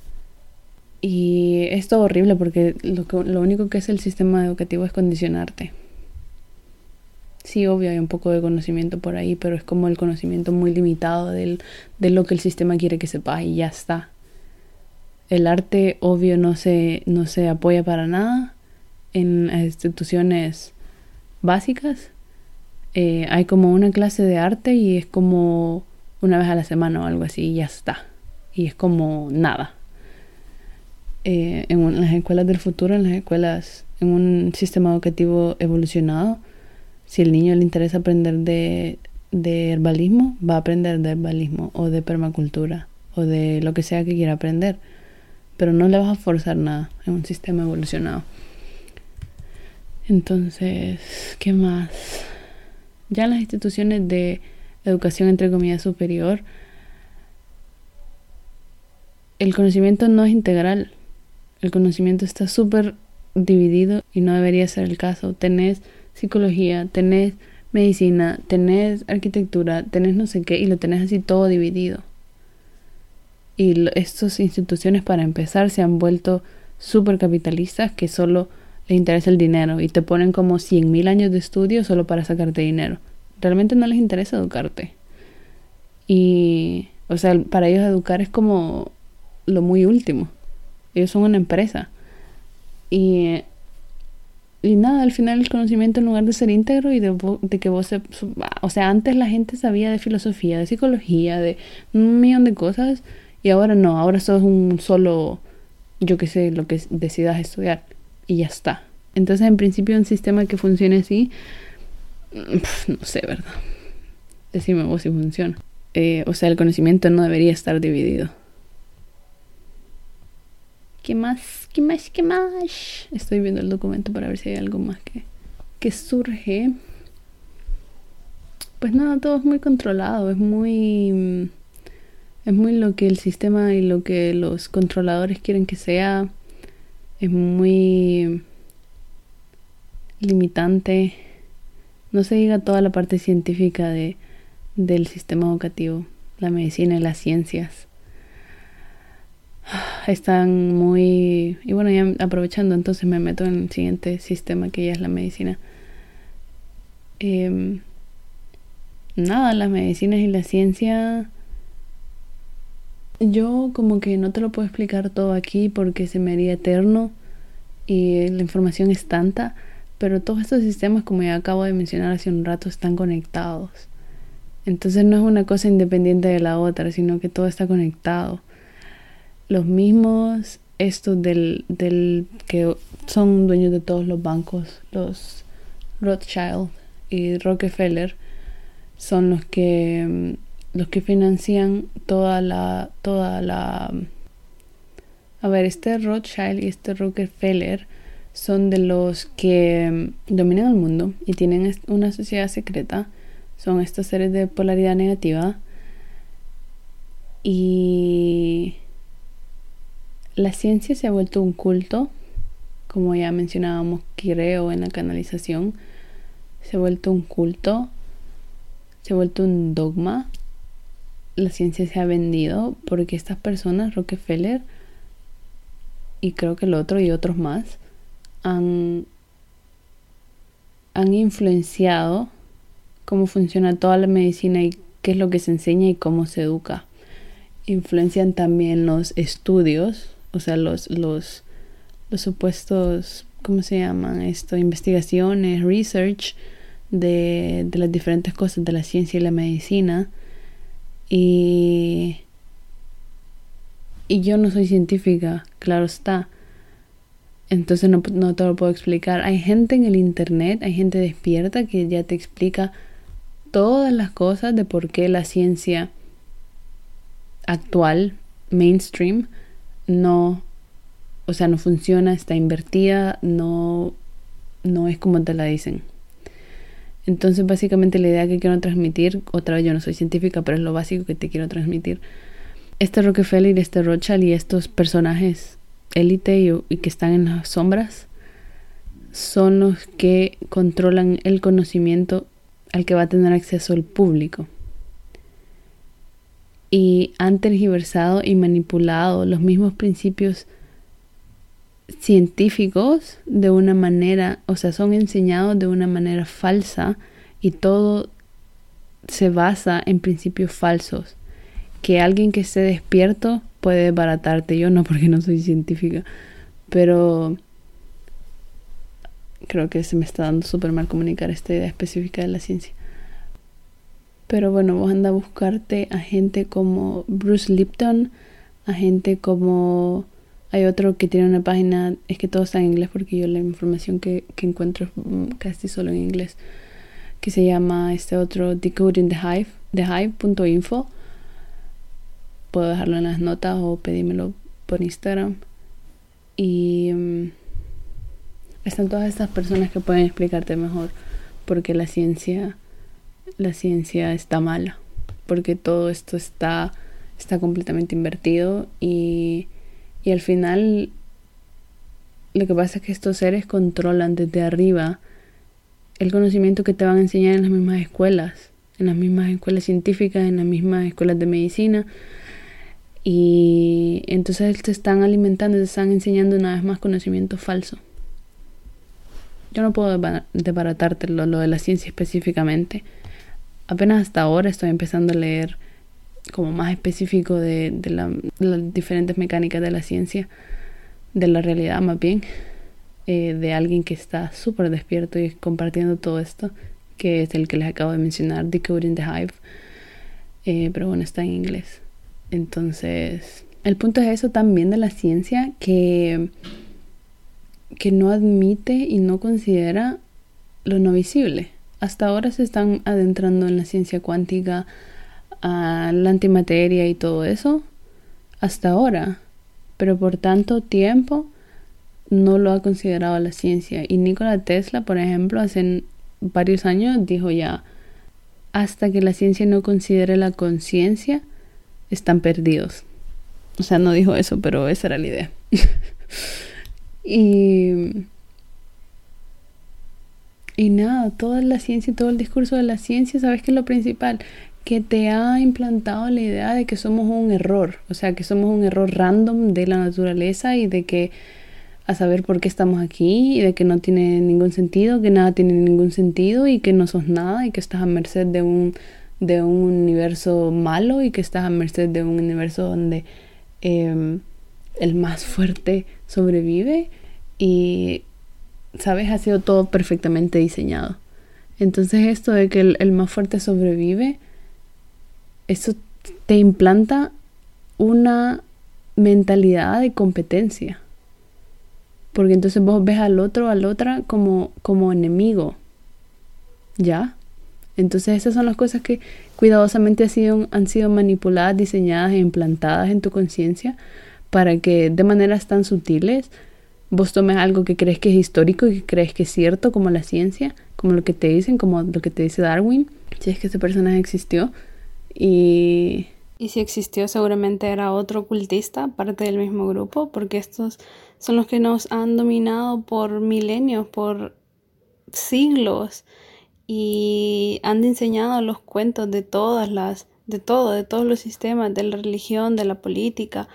Y es todo horrible porque lo, lo único que es el sistema educativo es condicionarte. Sí, obvio, hay un poco de conocimiento por ahí, pero es como el conocimiento muy limitado del, de lo que el sistema quiere que sepas y ya está. El arte, obvio, no se, no se apoya para nada. en instituciones básicas eh, hay como una clase de arte y es como una vez a la semana o algo así y ya está. Y es como nada. Eh, en, las escuelas del futuro, en las escuelas, en un sistema educativo evolucionado, si el niño le interesa aprender de, de herbalismo, va a aprender de herbalismo o de permacultura o de lo que sea que quiera aprender. Pero no le vas a forzar nada en un sistema evolucionado. Entonces, ¿qué más? Ya en las instituciones de educación entre comillas superior, el conocimiento no es integral. El conocimiento está súper dividido y no debería ser el caso. Tenés psicología, tenés medicina, tenés arquitectura, tenés no sé qué y lo tenés así todo dividido. Y estas instituciones para empezar se han vuelto súper capitalistas que solo les interesa el dinero y te ponen como 100.000 años de estudio solo para sacarte dinero. Realmente no les interesa educarte. Y, o sea, para ellos educar es como lo muy último. Ellos son una empresa. Y, y nada, al final el conocimiento en lugar de ser íntegro y de, de que vos... Se, o sea, antes la gente sabía de filosofía, de psicología, de un millón de cosas. Y ahora no, ahora sos un solo, yo qué sé, lo que decidas estudiar y ya está. Entonces, en principio, un sistema que funcione así, mm, no sé, ¿verdad? Decime vos si funciona. Eh, o sea, el conocimiento no debería estar dividido. ¿Qué más? ¿Qué más? ¿Qué más? Estoy viendo el documento para ver si hay algo más que, que surge. Pues nada, todo es muy controlado, es muy... Es muy lo que el sistema y lo que los controladores quieren que sea es muy limitante. No se diga toda la parte científica de, del sistema educativo, la medicina y las ciencias. Están muy... Y bueno, ya aprovechando, entonces me meto en el siguiente sistema que ya es la medicina. Em, nada, las medicinas y la ciencia yo como que no te lo puedo explicar todo aquí porque se me haría eterno y la información es tanta, pero todos estos sistemas, como ya acabo de mencionar hace un rato, están conectados. Entonces no es una cosa independiente de la otra, sino que todo está conectado. Los mismos, estos del, del que son dueños de todos los bancos, los Rothschild y Rockefeller, son los que los que financian toda la toda la a ver este Rothschild y este Rockefeller son de los que mm, dominan el mundo y tienen una sociedad secreta. Son estos seres de polaridad negativa. Y la ciencia se ha vuelto un culto como ya mencionábamos creo en la canalización. Se ha vuelto un culto se ha vuelto un dogma la ciencia se ha vendido porque estas personas, Rockefeller y creo que el otro y otros más, han, han influenciado cómo funciona toda la medicina y qué es lo que se enseña y cómo se educa. Influencian también los estudios, o sea, los, los, los supuestos, ¿cómo se llaman esto? Investigaciones, research de, de las diferentes cosas de la ciencia y la medicina y, y yo no soy científica, claro está. Entonces no, no te lo puedo explicar. Hay gente en el internet, hay gente despierta que ya te explica todas las cosas de por qué la ciencia actual, mainstream, no, o sea, no funciona, está invertida, no, no es como te la dicen. Entonces, básicamente la idea que quiero transmitir, otra vez yo no soy científica, pero es lo básico que te quiero transmitir. Este Rockefeller, este Rothschild y estos personajes élite y, y que están en las sombras son los que controlan el conocimiento al que va a tener acceso el público. Y han tergiversado y manipulado los mismos principios científicos de una manera, o sea, son enseñados de una manera falsa y todo se basa en principios falsos. Que alguien que esté despierto puede baratarte, yo no <laughs> porque no soy científica, pero creo que se me está dando súper mal comunicar esta idea específica de la ciencia. Pero bueno, vos anda a buscarte a gente como Bruce Lipton, a gente como... Hay otro que tiene una página, es que todo está en inglés porque yo la información que, que encuentro es mm, casi solo en inglés, que se llama este otro Decoding the Hive, thehive.info. Puedo dejarlo en las notas o pedímelo por Instagram. Y um, están todas estas personas que pueden explicarte mejor porque la ciencia la ciencia está mala, porque todo esto está, está completamente invertido y, y al final lo que pasa es que estos seres controlan desde arriba el conocimiento que te van a enseñar en las mismas escuelas, en las mismas escuelas científicas, en las mismas escuelas de medicina. Y entonces te están alimentando, te están enseñando una vez más conocimiento falso. Yo no puedo desbaratarte lo, lo de la ciencia específicamente, apenas hasta ahora estoy empezando a leer como más específico de, las diferentes mecánicas de la ciencia, de la realidad más bien, eh, de alguien que está súper despierto y compartiendo todo esto, que es el que les acabo de mencionar, Decoding the Hive, eh, pero bueno, está en inglés. Entonces, el punto es eso también de la ciencia, que, que no admite y no considera lo no visible hasta ahora se están adentrando en la ciencia cuántica, a la antimateria y todo eso. Hasta ahora. Pero por tanto tiempo no lo ha considerado la ciencia. Y Nikola Tesla, por ejemplo, hace varios años dijo ya, hasta que la ciencia no considere la conciencia, están perdidos. O sea, no dijo eso, pero esa era la idea. <laughs> y y nada, toda la ciencia y todo el discurso de la ciencia, ¿sabes qué es lo principal? Que te ha implantado la idea de que somos un error, o sea, que somos un error random de la naturaleza y de que a saber por qué estamos aquí y de que no tiene ningún sentido, que nada tiene ningún sentido y que no sos nada y que estás a merced de un, de un universo malo y que estás a merced de un universo donde em, el más fuerte sobrevive y ¿sabes? Ha sido todo perfectamente diseñado. Entonces esto de que el, más fuerte sobrevive, eso te implanta una mentalidad de competencia. Porque entonces vos ves al otro, al otra como, como enemigo. ¿Ya? Entonces esas son las cosas que cuidadosamente han sido, han sido manipuladas, diseñadas e implantadas en tu conciencia para que de maneras tan sutiles vos tomes algo que crees que es histórico y que crees que es cierto, como la ciencia, como lo que te dicen, como lo que te dice Darwin, si es que ese personaje existió. Y, si existió, seguramente era otro ocultista, parte del mismo grupo, porque estos son los que nos han dominado por milenios, por siglos, y han enseñado los cuentos de todas las, de todo, de todos los sistemas, de la religión, de la política,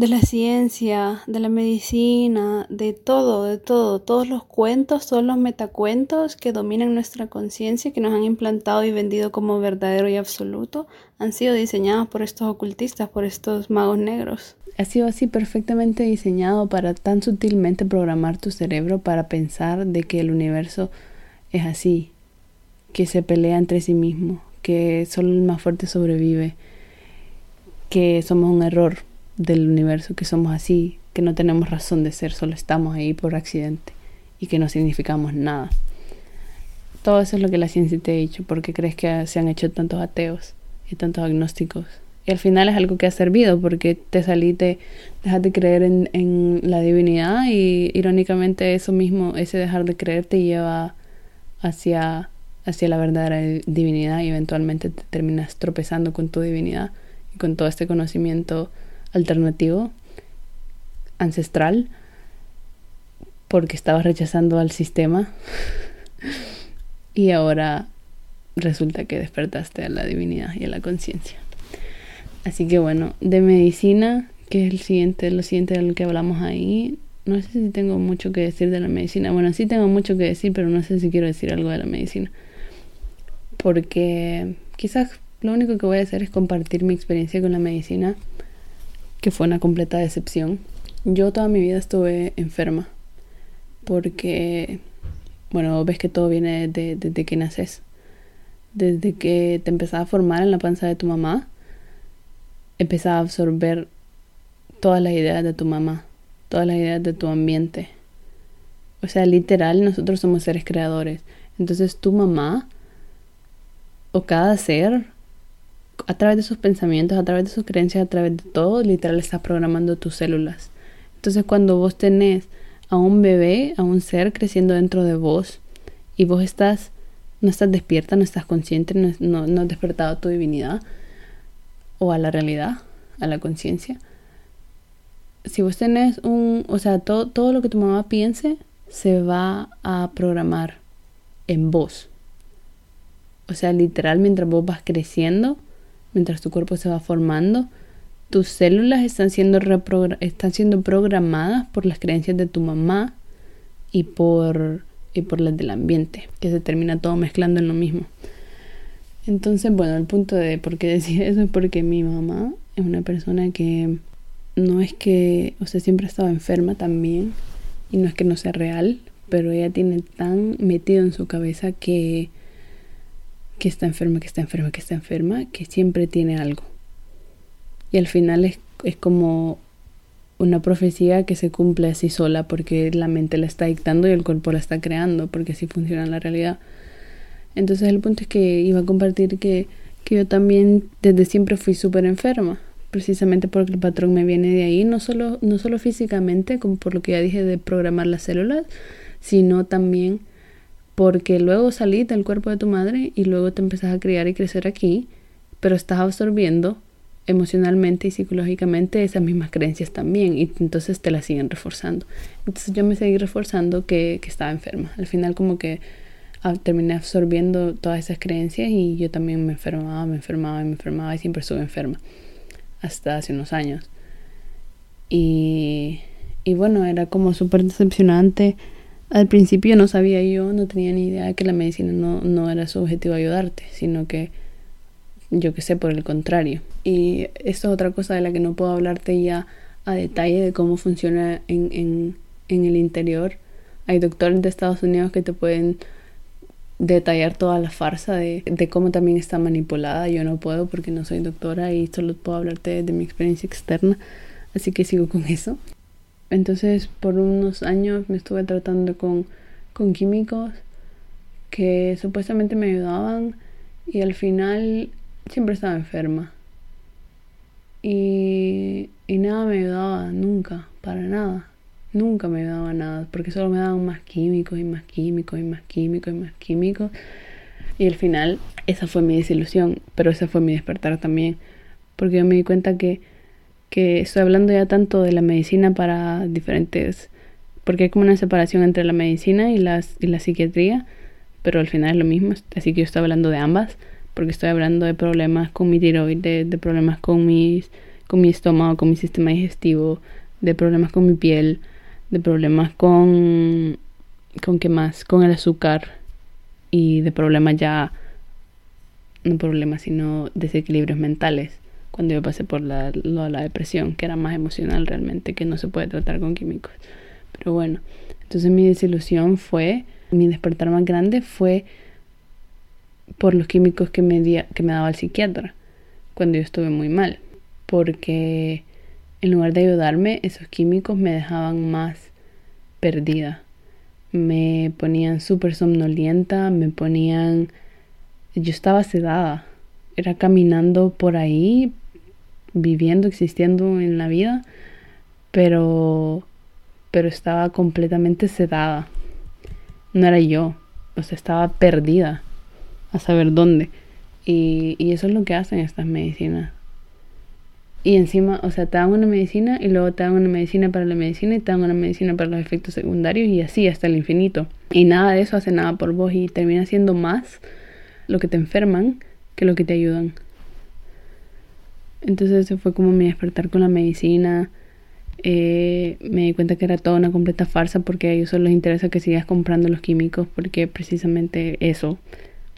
de la ciencia, de la medicina, de todo, de todo. Todos los cuentos, todos los metacuentos que dominan nuestra conciencia, que nos han implantado y vendido como verdadero y absoluto, han sido diseñados por estos ocultistas, por estos magos negros. Ha sido así perfectamente diseñado para tan sutilmente programar tu cerebro para pensar de que el universo es así, que se pelea entre sí mismo, que solo el más fuerte sobrevive, que somos un error del universo, que somos así, que no tenemos razón de ser, solo estamos ahí por accidente y que no significamos nada. Todo eso es lo que la ciencia te ha dicho, porque crees que se han hecho tantos ateos y tantos agnósticos. Y al final es algo que ha servido, porque te saliste, dejas de creer en, en la divinidad y irónicamente eso mismo, ese dejar de creer te lleva hacia, hacia la verdadera divinidad y eventualmente te terminas tropezando con tu divinidad y con todo este conocimiento alternativo, ancestral, porque estabas rechazando al sistema y ahora resulta que despertaste a la divinidad y a la conciencia. Así que bueno, de medicina, que es el siguiente, lo siguiente de lo que hablamos ahí, no sé si tengo mucho que decir de la medicina. Bueno, sí tengo mucho que decir, pero no sé si quiero decir algo de la medicina. Porque quizás lo único que voy a hacer es compartir mi experiencia con la medicina que fue una completa decepción. Yo toda mi vida estuve enferma. porque, bueno, ves que todo viene desde, que naces. Desde que te empezás a formar en la panza de tu mamá, empezás a absorber todas las ideas de tu mamá, todas las ideas de tu ambiente. O sea, literal, nosotros somos seres creadores. Entonces tu mamá o cada ser, a través de sus pensamientos, a través de sus creencias, a través de todo, literal está programando tus células. Entonces cuando vos tenés a un bebé, a un ser creciendo dentro de vos y vos estás, no estás despierta, no estás consciente, no, no, has despertado a tu divinidad o a la realidad, a la conciencia. Si vos tenés un, o sea, todo, todo lo que tu mamá piense se va a programar en vos. O sea, literal, mientras vos vas creciendo, mientras tu cuerpo se va formando, tus células están siendo, están siendo programadas por las creencias de tu mamá y por, y por las del ambiente, que se termina todo mezclando en lo mismo. Entonces, bueno, el punto de por qué decir <laughs> eso es porque mi mamá es una persona que no es que, o sea, siempre ha estado enferma también, y no es que no sea real, pero ella tiene tan metido en su cabeza que, que está enferma, que está enferma, que está enferma, que siempre tiene algo. Y al final es, es como una profecía que se cumple así sola porque la mente la está dictando y el cuerpo la está creando, porque así funciona la realidad. Entonces el punto es que iba a compartir que, que yo también desde siempre fui súper enferma, precisamente porque el patrón me viene de ahí, no solo, no solo físicamente, como por lo que ya dije de programar las células, sino también porque luego salís del cuerpo de tu madre y luego te empezás a criar y crecer aquí, pero estás absorbiendo emocionalmente y psicológicamente esas mismas creencias también y entonces te las siguen reforzando. Entonces yo me seguí reforzando que, estaba enferma. Al final como que terminé absorbiendo todas esas creencias y yo también me enfermaba, me enfermaba, me enfermaba y siempre estuve enferma hasta hace unos años. Y, y bueno, era como súper decepcionante. Al principio no sabía yo, no tenía ni idea de que la medicina no, no era su objetivo ayudarte, sino que yo que sé, por el contrario. Y esto es otra cosa de la que no puedo hablarte ya a detalle de cómo funciona en, en, en el interior. Hay doctores de Estados Unidos que te pueden detallar toda la farsa de, de, cómo también está manipulada. Yo no puedo porque no soy doctora y solo puedo hablarte de mi experiencia externa, así que sigo con eso. Entonces, por unos años me estuve tratando con, con químicos que supuestamente me ayudaban y al final siempre estaba enferma. Y, y nada me ayudaba, nunca, para nada. Nunca me ayudaba nada, porque solo me daban más químicos y más químicos y más químicos y más químicos. Y al final, esa fue mi desilusión, pero esa fue mi despertar también, porque yo me di cuenta que, que estoy hablando ya tanto de la medicina para diferentes, porque hay como una separación entre la medicina y, las, y la psiquiatría, pero al final es lo mismo, así que yo estoy hablando de ambas porque estoy hablando de problemas con mi tiroides, de problemas con, mis, con mi estómago, con mi sistema digestivo, de problemas con mi piel, de problemas con... ¿Con qué más? Con el azúcar y de problemas ya... No problemas, sino desequilibrios mentales. Cuando yo pasé por la, la depresión, que era más emocional realmente, que no se puede tratar con químicos. Pero bueno, entonces mi desilusión fue, mi despertar más grande fue por los químicos que me, que me daba el psiquiatra cuando yo estuve muy mal. Porque en lugar de ayudarme, esos químicos me dejaban más perdida. Me ponían súper somnolienta, me ponían... Yo estaba sedada. Era caminando por ahí, viviendo, existiendo en la vida, pero pero estaba completamente sedada. No era yo, o sea, estaba perdida a saber dónde. Y, y eso es lo que hacen estas medicinas. Y encima, o sea, te dan una medicina y luego te dan una medicina para la medicina y te dan una medicina para los efectos secundarios y así hasta el infinito. Y nada de eso hace nada por vos y termina siendo más lo que te enferman que lo que te ayudan. Entonces ese fue como mi despertar con la medicina. Eh, me di cuenta que era toda una completa farsa porque a ellos solo les interesa que sigas comprando los químicos porque precisamente eso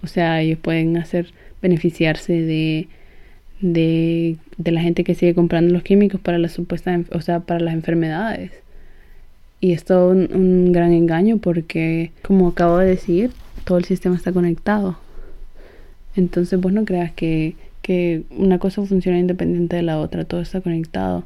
o sea, ellos pueden hacer beneficiarse de, de, de la gente que sigue comprando los químicos para las supuestas, o sea, para las enfermedades. Y es todo un, gran engaño porque, como acabo de decir, todo el sistema está conectado. Entonces vos no creas que, que una cosa funciona independiente de la otra, todo está conectado.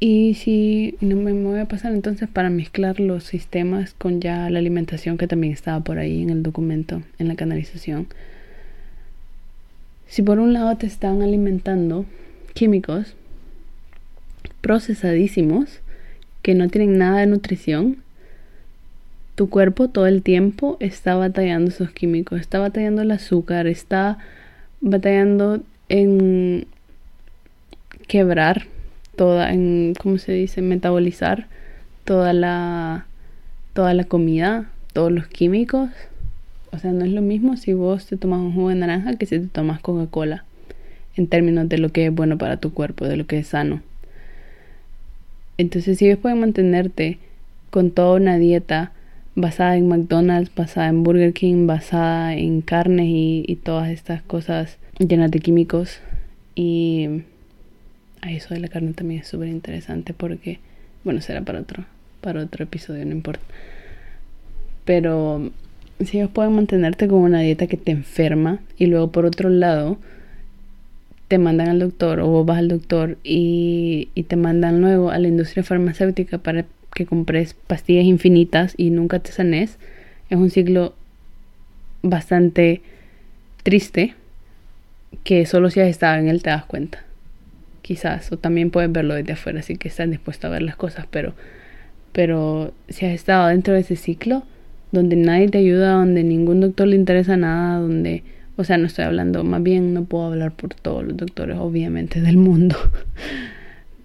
Y si no me, voy a pasar entonces para mezclar los sistemas con ya la alimentación que también estaba por ahí en el documento, en la canalización. Si por un lado te están alimentando químicos procesadísimos que no tienen nada de nutrición, tu cuerpo todo el tiempo está batallando esos químicos, está batallando el azúcar, está batallando en quebrar toda, en, ¿cómo se dice? Metabolizar toda la, toda la comida, todos los químicos. O sea, no es lo mismo si vos te tomas un jugo de naranja que si te tomas Coca-Cola. En términos de lo que es bueno para tu cuerpo, de lo que es sano. Entonces, si ellos pueden mantenerte con toda una dieta basada en McDonald's, basada en Burger King, basada en carnes y, todas estas cosas llenas de químicos y eso de la carne también es súper interesante porque, bueno, será para otro, para otro episodio, no importa. Pero si ellos pueden mantenerte con una dieta que te enferma y luego por otro lado te mandan al doctor o vos vas al doctor y te mandan luego a la industria farmacéutica para que compres pastillas infinitas y nunca te sanes, es un ciclo bastante triste que solo si has estado en él te das cuenta quizás, o también puedes verlo desde afuera, así que estás dispuesto a ver las cosas, pero, pero si has estado dentro de ese ciclo, donde nadie te ayuda, donde ningún doctor le interesa nada, donde, o sea, no estoy hablando, más bien no puedo hablar por todos los doctores, obviamente, del mundo,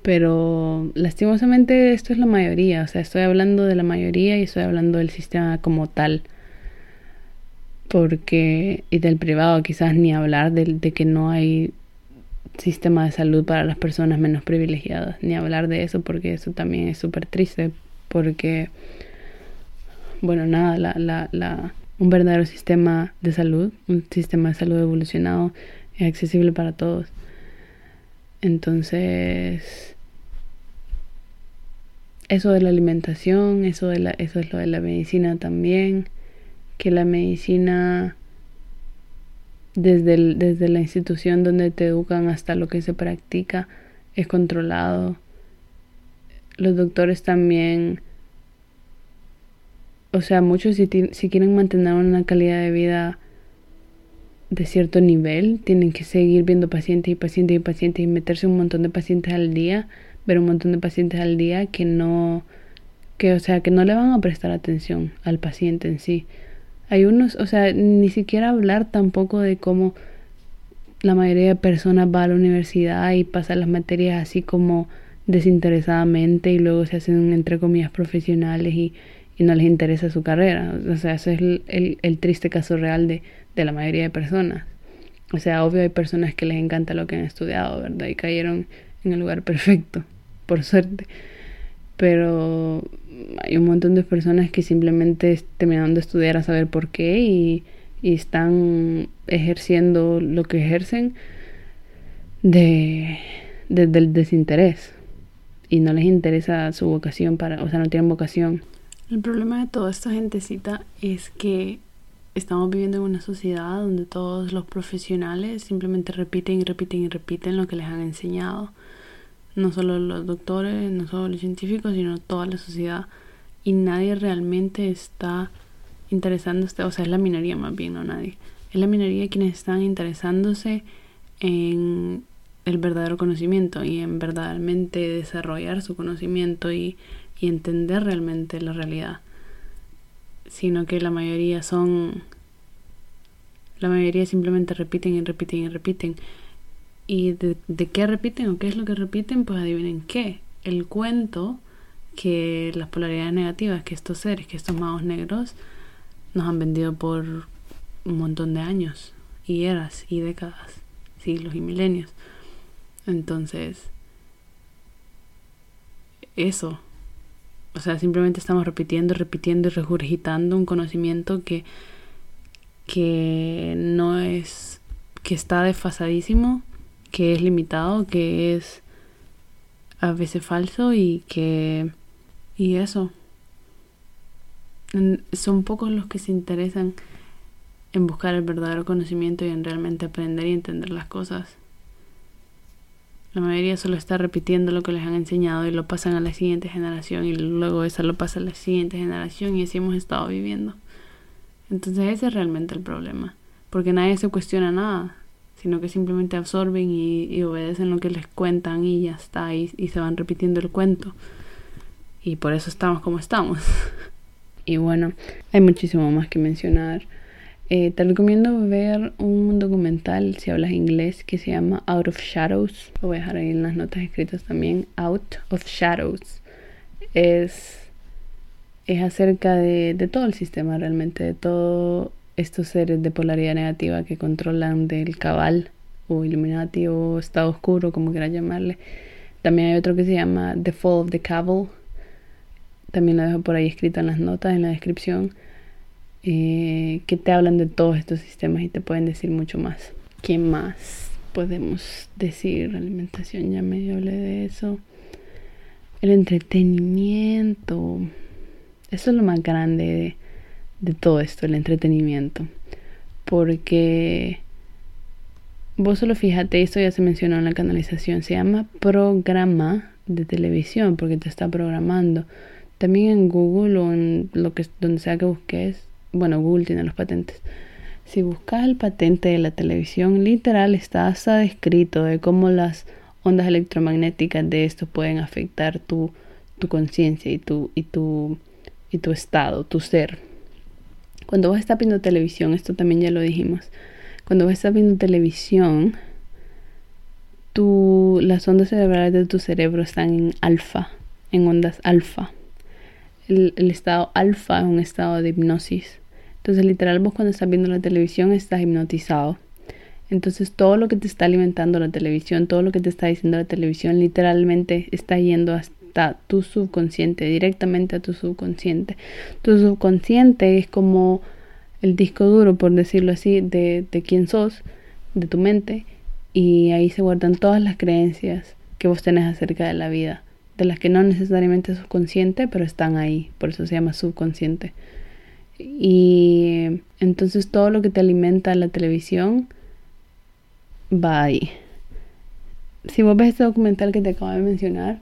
pero lastimosamente esto es la mayoría, o sea, estoy hablando de la mayoría y estoy hablando del sistema como tal porque y del privado quizás ni hablar de, de que no hay sistema de salud para las personas menos privilegiadas, ni hablar de eso porque eso también es súper triste, porque, bueno, nada, la, la, la, un verdadero sistema de salud, un sistema de salud evolucionado es accesible para todos. Entonces, eso de la alimentación, eso, de la, eso es lo de la medicina también, que la medicina desde, desde la institución donde te educan hasta lo que se practica es controlado. Los doctores también, o sea, muchos si, si quieren mantener una calidad de vida de cierto nivel, tienen que seguir viendo pacientes y pacientes y pacientes y meterse un montón de pacientes al día, ver un montón de pacientes al día que no, que o sea, que no le van a prestar atención al paciente en sí. Hay unos, o sea, ni siquiera hablar tampoco de cómo la mayoría de personas va a la universidad y pasa las materias así como desinteresadamente y luego se hacen entre comillas profesionales y, y no les interesa su carrera. O sea, ese es el, el, triste caso real de, de, la mayoría de personas. O sea, obvio hay personas que les encanta lo que han estudiado, ¿verdad? Y cayeron en el lugar perfecto, por suerte. Pero hay un montón de personas que simplemente terminaron de estudiar a saber por qué y, están ejerciendo lo que ejercen de, del desinterés y no les interesa su vocación para, o sea, no tienen vocación. El problema de toda esta gentecita es que estamos viviendo en una sociedad donde todos los profesionales simplemente repiten y repiten y repiten lo que les han enseñado. No solo los doctores, no solo los científicos, sino toda la sociedad y nadie realmente está interesándose, o sea, es la minoría más bien, no nadie. Es la minoría quienes están interesándose en el verdadero conocimiento y en verdaderamente desarrollar su conocimiento y, y entender realmente la realidad. Sino que la mayoría son. La mayoría simplemente repiten y repiten y repiten. ¿Y de, qué repiten o qué es lo que repiten? Pues adivinen qué. El cuento que las polaridades negativas que estos seres, que estos magos negros nos han vendido por un montón de años y eras y décadas, siglos y milenios. Entonces, eso, o sea, simplemente estamos repitiendo, repitiendo y regurgitando un conocimiento que, que no es, que está desfasadísimo, que es limitado, que es a veces falso y que Y eso. Son pocos los que se interesan en buscar el verdadero conocimiento y en realmente aprender y entender las cosas. La mayoría solo está repitiendo lo que les han enseñado y lo pasan a la siguiente generación y luego esa lo pasa a la siguiente generación y así hemos estado viviendo. Entonces ese es realmente el problema, porque nadie se cuestiona nada, sino que simplemente absorben y, obedecen lo que les cuentan y ya está, y, y se van repitiendo el cuento. Y por eso estamos como estamos. <laughs> y bueno, hay muchísimo más que mencionar. Eh, te recomiendo ver un documental, si hablas inglés, que se llama Out of Shadows. Lo voy a dejar ahí en las notas escritas también. Out of Shadows. Es, es acerca de, de todo el sistema realmente, de todos estos seres de polaridad negativa que controlan del cabal o Illuminati o estado oscuro, como quieras llamarle. También hay otro que se llama The Fall of the Cabal. También lo dejo por ahí escrito en las notas, en la descripción eh, que te hablan de todos estos sistemas y te pueden decir mucho más. ¿Qué más podemos decir? Alimentación, ya medio hablé de eso. El entretenimiento. Eso es lo más grande de, todo esto, el entretenimiento. Porque vos solo fíjate, esto ya se mencionó en la canalización, se llama programa de televisión porque te está programando. También en Google o en lo que donde sea que busques bueno, Google tiene los patentes. Si buscas el patente de la televisión, literal está descrito de cómo las ondas electromagnéticas de esto pueden afectar tu, tu conciencia y tu, y, tu, y tu estado, tu ser. Cuando vos estás viendo televisión, esto también ya lo dijimos, cuando vos estás viendo televisión, tu, las ondas cerebrales de tu cerebro están en alfa, en ondas alfa. El, el estado alfa es un estado de hipnosis. Entonces, literal, vos cuando estás viendo la televisión estás hipnotizado. Entonces, todo lo que te está alimentando la televisión, todo lo que te está diciendo la televisión, literalmente está yendo hasta tu subconsciente, directamente a tu subconsciente. Tu subconsciente es como el disco duro, por decirlo así, de, de quién sos, de tu mente, y ahí se guardan todas las creencias que vos tenés acerca de la vida, de las que no necesariamente sos consciente, pero están ahí, por eso se llama subconsciente. Y entonces todo lo que te alimenta la televisión va ahí. Si vos ves este documental que te acabo de mencionar,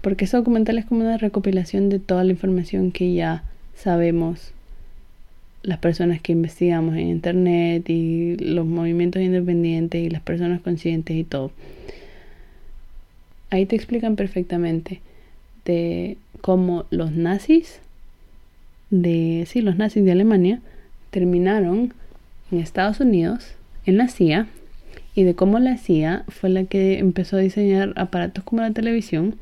porque ese documental es como una recopilación de toda la información que ya sabemos las personas que investigamos en internet y los movimientos independientes y las personas conscientes y todo. Ahí te explican perfectamente de cómo los nazis de, sí, los nazis de Alemania terminaron en Estados Unidos, en la CIA, y de cómo la CIA fue la que empezó a diseñar aparatos como la televisión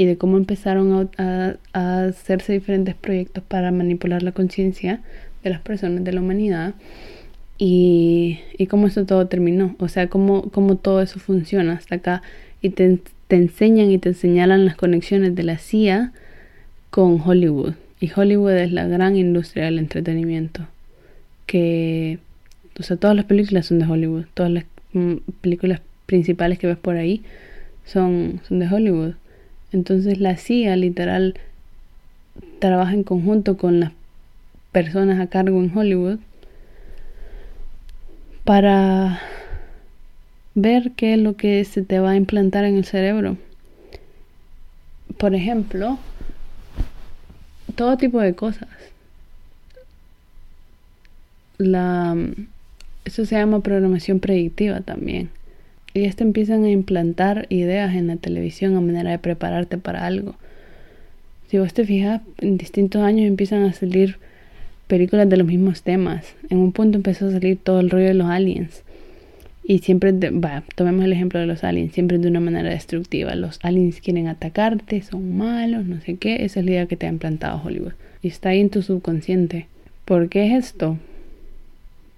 y de cómo empezaron a, hacerse diferentes proyectos para manipular la conciencia de las personas de la humanidad y, y cómo eso todo terminó, o sea, cómo, cómo todo eso funciona hasta acá y te, te enseñan y te señalan las conexiones de la CIA con Hollywood. Y Hollywood es la gran industria del entretenimiento. Que, o sea, todas las películas son de Hollywood. Todas las mm, películas principales que ves por ahí son, son de Hollywood. Entonces la CIA literal trabaja en conjunto con las personas a cargo en Hollywood para ver qué es lo que se te va a implantar en el cerebro. Por ejemplo, todo tipo de cosas. La, eso se llama programación predictiva también. Y esto empiezan a implantar ideas en la televisión a manera de prepararte para algo. Si vos te fijas, en distintos años empiezan a salir películas de los mismos temas. En un punto empezó a salir todo el rollo de los aliens. Y siempre, va, tomemos el ejemplo de los aliens, siempre de una manera destructiva. Los aliens quieren atacarte, son malos, no sé qué. Esa es la idea que te ha implantado Hollywood. Y está ahí en tu subconsciente. ¿Por qué es esto?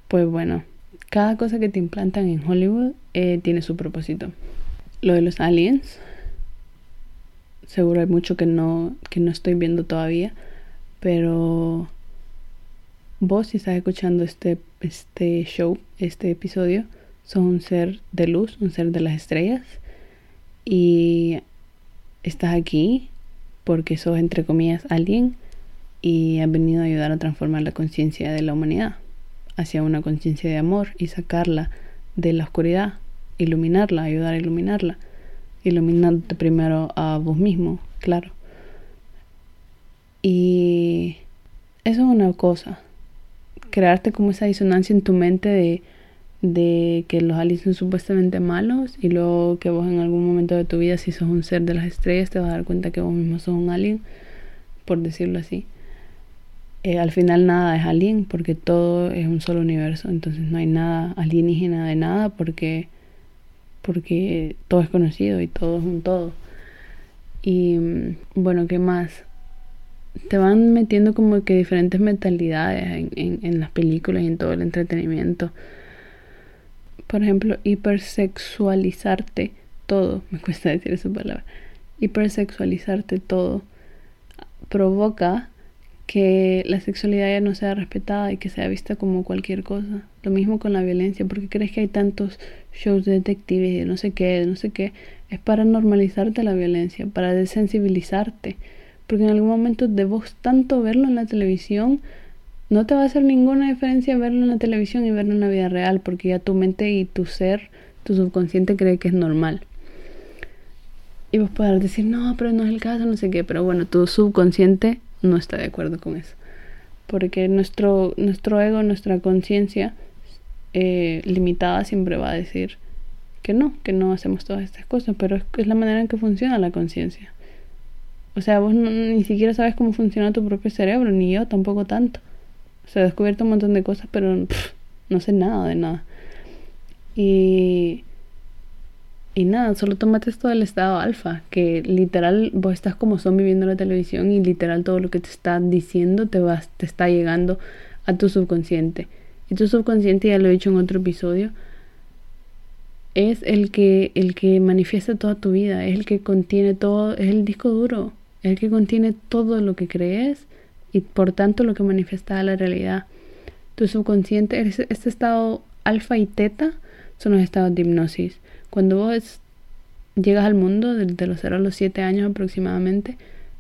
Pues bueno, cada cosa que te implantan en Hollywood eh, tiene su propósito. Lo de los aliens, seguro hay mucho que no, que no estoy viendo todavía, pero vos si estás escuchando este, este show, este episodio, son un ser de luz, un ser de las estrellas y estás aquí porque sos, entre comillas, alguien y has venido a ayudar a transformar la conciencia de la humanidad hacia una conciencia de amor y sacarla de la oscuridad, iluminarla, ayudar a iluminarla, iluminándote primero a vos mismo, claro. Y eso es una cosa, crearte como esa disonancia en tu mente de, de que los aliens son supuestamente malos y luego que vos en algún momento de tu vida si sos un ser de las estrellas te vas a dar cuenta que vos mismo sos un alien, por decirlo así. Eh, al final nada es alien porque todo es un solo universo, entonces no hay nada alienígena de nada porque, porque todo es conocido y todo es un todo. Y mm, bueno, ¿qué más? Te van metiendo como que diferentes mentalidades en, en, en las películas y en todo el entretenimiento. Por ejemplo, hipersexualizarte todo, <laughs> me cuesta decir esa palabra, hipersexualizarte todo provoca que la sexualidad ya no sea respetada y que sea vista como cualquier cosa. Lo mismo con la violencia, porque crees que hay tantos shows de detectives de no sé qué, de no sé qué. Es para normalizarte la violencia, para desensibilizarte. Porque en algún momento de tanto verlo en la televisión, no te va a hacer ninguna diferencia verlo en la televisión y verlo en la vida real, porque ya tu mente y tu ser, tu subconsciente cree que es normal. Y vos podrás decir, no, pero no es el caso, no sé qué, pero bueno, tu subconsciente no está de acuerdo con eso. Porque nuestro, nuestro ego, nuestra conciencia eh, limitada siempre va a decir que no, que no hacemos todas estas cosas, pero es, la manera en que funciona la conciencia. O sea, vos ni siquiera sabes cómo funciona tu propio cerebro, ni yo tampoco tanto. O sea, he descubierto un montón de cosas, pero no sé nada de nada. Y y nada, solo tómate esto del estado alfa, que literal vos estás como zombie viendo la televisión y literal todo lo que te están diciendo te, vas, te está llegando a tu subconsciente. Y tu subconsciente, ya lo he dicho en otro episodio, es el que, el que manifiesta toda tu vida, es el que contiene todo, es el disco duro, es el que contiene todo lo que crees y por tanto lo que manifiesta la realidad. Tu subconsciente, este estado alfa y teta son los estados de hipnosis. Cuando vos llegas al mundo, desde los 0 a los 7 años aproximadamente,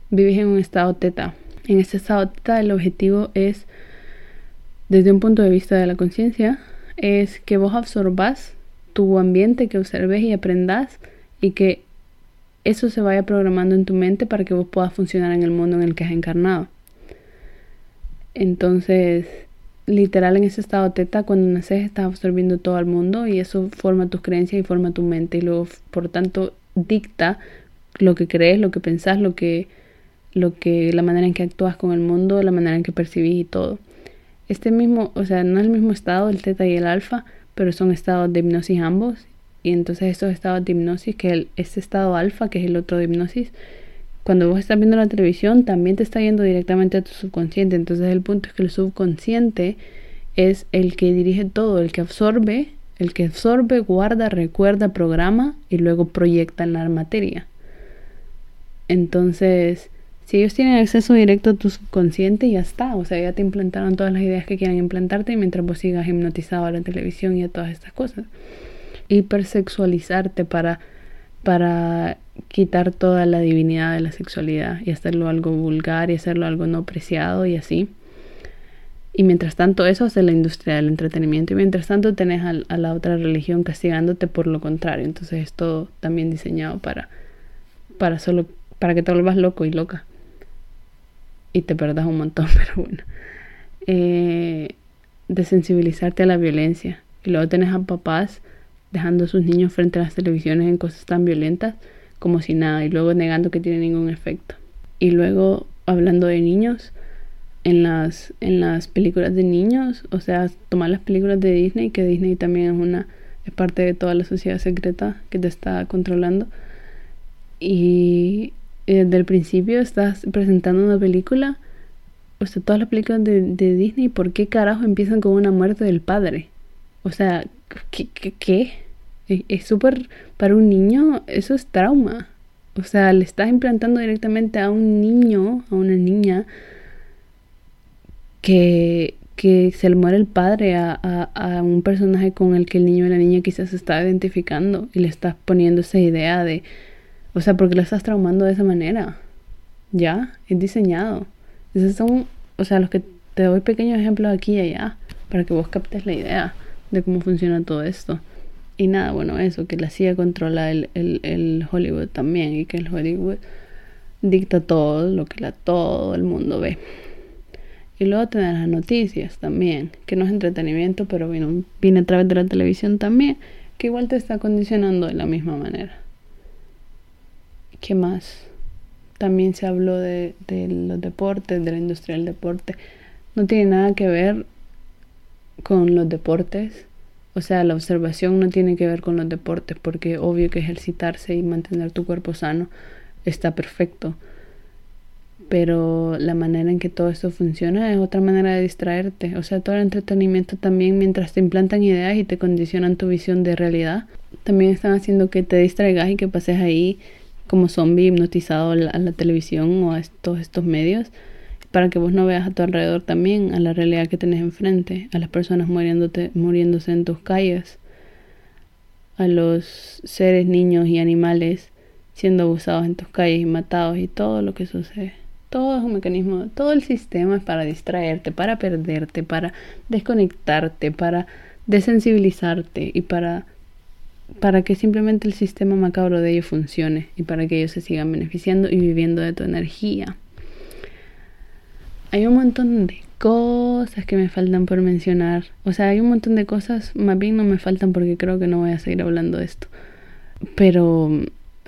vives en un estado teta. En este estado teta el objetivo es, desde un punto de vista de la conciencia, es que vos absorbas tu ambiente, que observes y aprendas y que eso se vaya programando en tu mente para que vos puedas funcionar en el mundo en el que has encarnado. Entonces, literal en ese estado teta, cuando naces estás absorbiendo todo el mundo y eso forma tus creencias y forma tu mente y luego por tanto dicta lo que crees, lo que pensás, lo que, lo que, la manera en que actúas con el mundo, la manera en que percibís y todo. Este mismo, o sea, no es el mismo estado, el teta y el alfa, pero son estados de hipnosis ambos. Y entonces estos estados de hipnosis, que el, este estado alfa, que es el otro de hipnosis, cuando vos estás viendo la televisión también te está yendo directamente a tu subconsciente. Entonces el punto es que el subconsciente es el que dirige todo, el que absorbe, el que absorbe, guarda, recuerda, programa y luego proyecta en la materia. Entonces, si ellos tienen acceso directo a tu subconsciente, ya está. O sea, ya te implantaron todas las ideas que quieran implantarte mientras vos sigas hipnotizado a la televisión y a todas estas cosas. Hipersexualizarte para, para quitar toda la divinidad de la sexualidad y hacerlo algo vulgar y hacerlo algo no preciado y así. Y mientras tanto eso hace la industria del entretenimiento y mientras tanto tenés a, la otra religión castigándote por lo contrario. Entonces es todo también diseñado para, para solo para que te vuelvas loco y loca y te perdas un montón, <laughs> pero bueno. Eh, desensibilizarte a la violencia. Y luego tenés a papás dejando a sus niños frente a las televisiones en cosas tan violentas como si nada y luego negando que tiene ningún efecto. Y luego hablando de niños, en las, en las películas de niños, o sea, tomar las películas de Disney, que Disney también es una es parte de toda la sociedad secreta que te está controlando. Y, desde el principio estás presentando una película, o sea, todas las películas de, de Disney, ¿por qué carajo empiezan con una muerte del padre? O sea, ¿qué? qué, qué? Es súper, para un niño, eso es trauma. O sea, le estás implantando directamente a un niño, a una niña, que, que se le muere el padre a, a, un personaje con el que el niño o la niña quizás se está identificando y le estás poniendo esa idea de, o sea, porque lo estás traumando de esa manera. Ya, es diseñado. Esos son, o sea, los que te doy pequeños ejemplos aquí y allá para que vos captes la idea de cómo funciona todo esto. Y nada, bueno, eso, que la CIA controla el, el, Hollywood también y que el Hollywood dicta todo lo que la, todo el mundo ve. Y luego tener las noticias también, que no es entretenimiento, pero viene, a través de la televisión también, que igual te está condicionando de la misma manera. ¿Qué más? También se habló de, de los deportes, de la industria del deporte. No tiene nada que ver con los deportes. O sea, la observación no tiene que ver con los deportes, porque obvio que ejercitarse y mantener tu cuerpo sano está perfecto. Pero la manera en que todo esto funciona es otra manera de distraerte. O sea, todo el entretenimiento también, mientras te implantan ideas y te condicionan tu visión de realidad, también están haciendo que te distraigas y que pases ahí como zombie hipnotizado a la, televisión o a estos medios para que vos no veas a tu alrededor también a la realidad que tenés enfrente, a las personas muriéndote, muriéndose en tus calles, a los seres, niños y animales siendo abusados en tus calles y matados y todo lo que sucede. Todo es un mecanismo, todo el sistema es para distraerte, para perderte, para desconectarte, para desensibilizarte y para para que simplemente el sistema macabro de ellos funcione y para que ellos se sigan beneficiando y viviendo de tu energía. Hay un montón de cosas que me faltan por mencionar. O sea, hay un montón de cosas, más bien no me faltan porque creo que no voy a seguir hablando de esto. Pero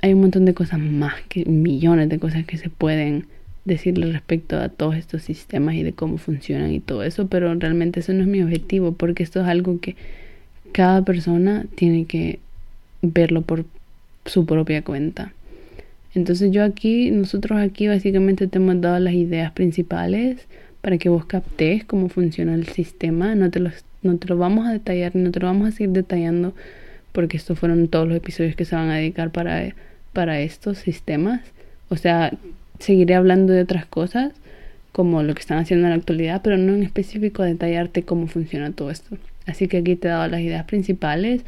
hay un montón de cosas más, que millones de cosas que se pueden decirle respecto a todos estos sistemas y de cómo funcionan y todo eso, pero realmente eso no es mi objetivo porque esto es algo que cada persona tiene que verlo por su propia cuenta. Entonces yo aquí, nosotros aquí básicamente te hemos dado las ideas principales para que vos captes cómo funciona el sistema. No te, no te lo vamos a detallar, no te lo vamos a seguir detallando porque estos fueron todos los episodios que se van a dedicar para, para estos sistemas. O sea, seguiré hablando de otras cosas como lo que están haciendo en la actualidad, pero no en específico detallarte cómo funciona todo esto. Así que aquí te he dado las ideas principales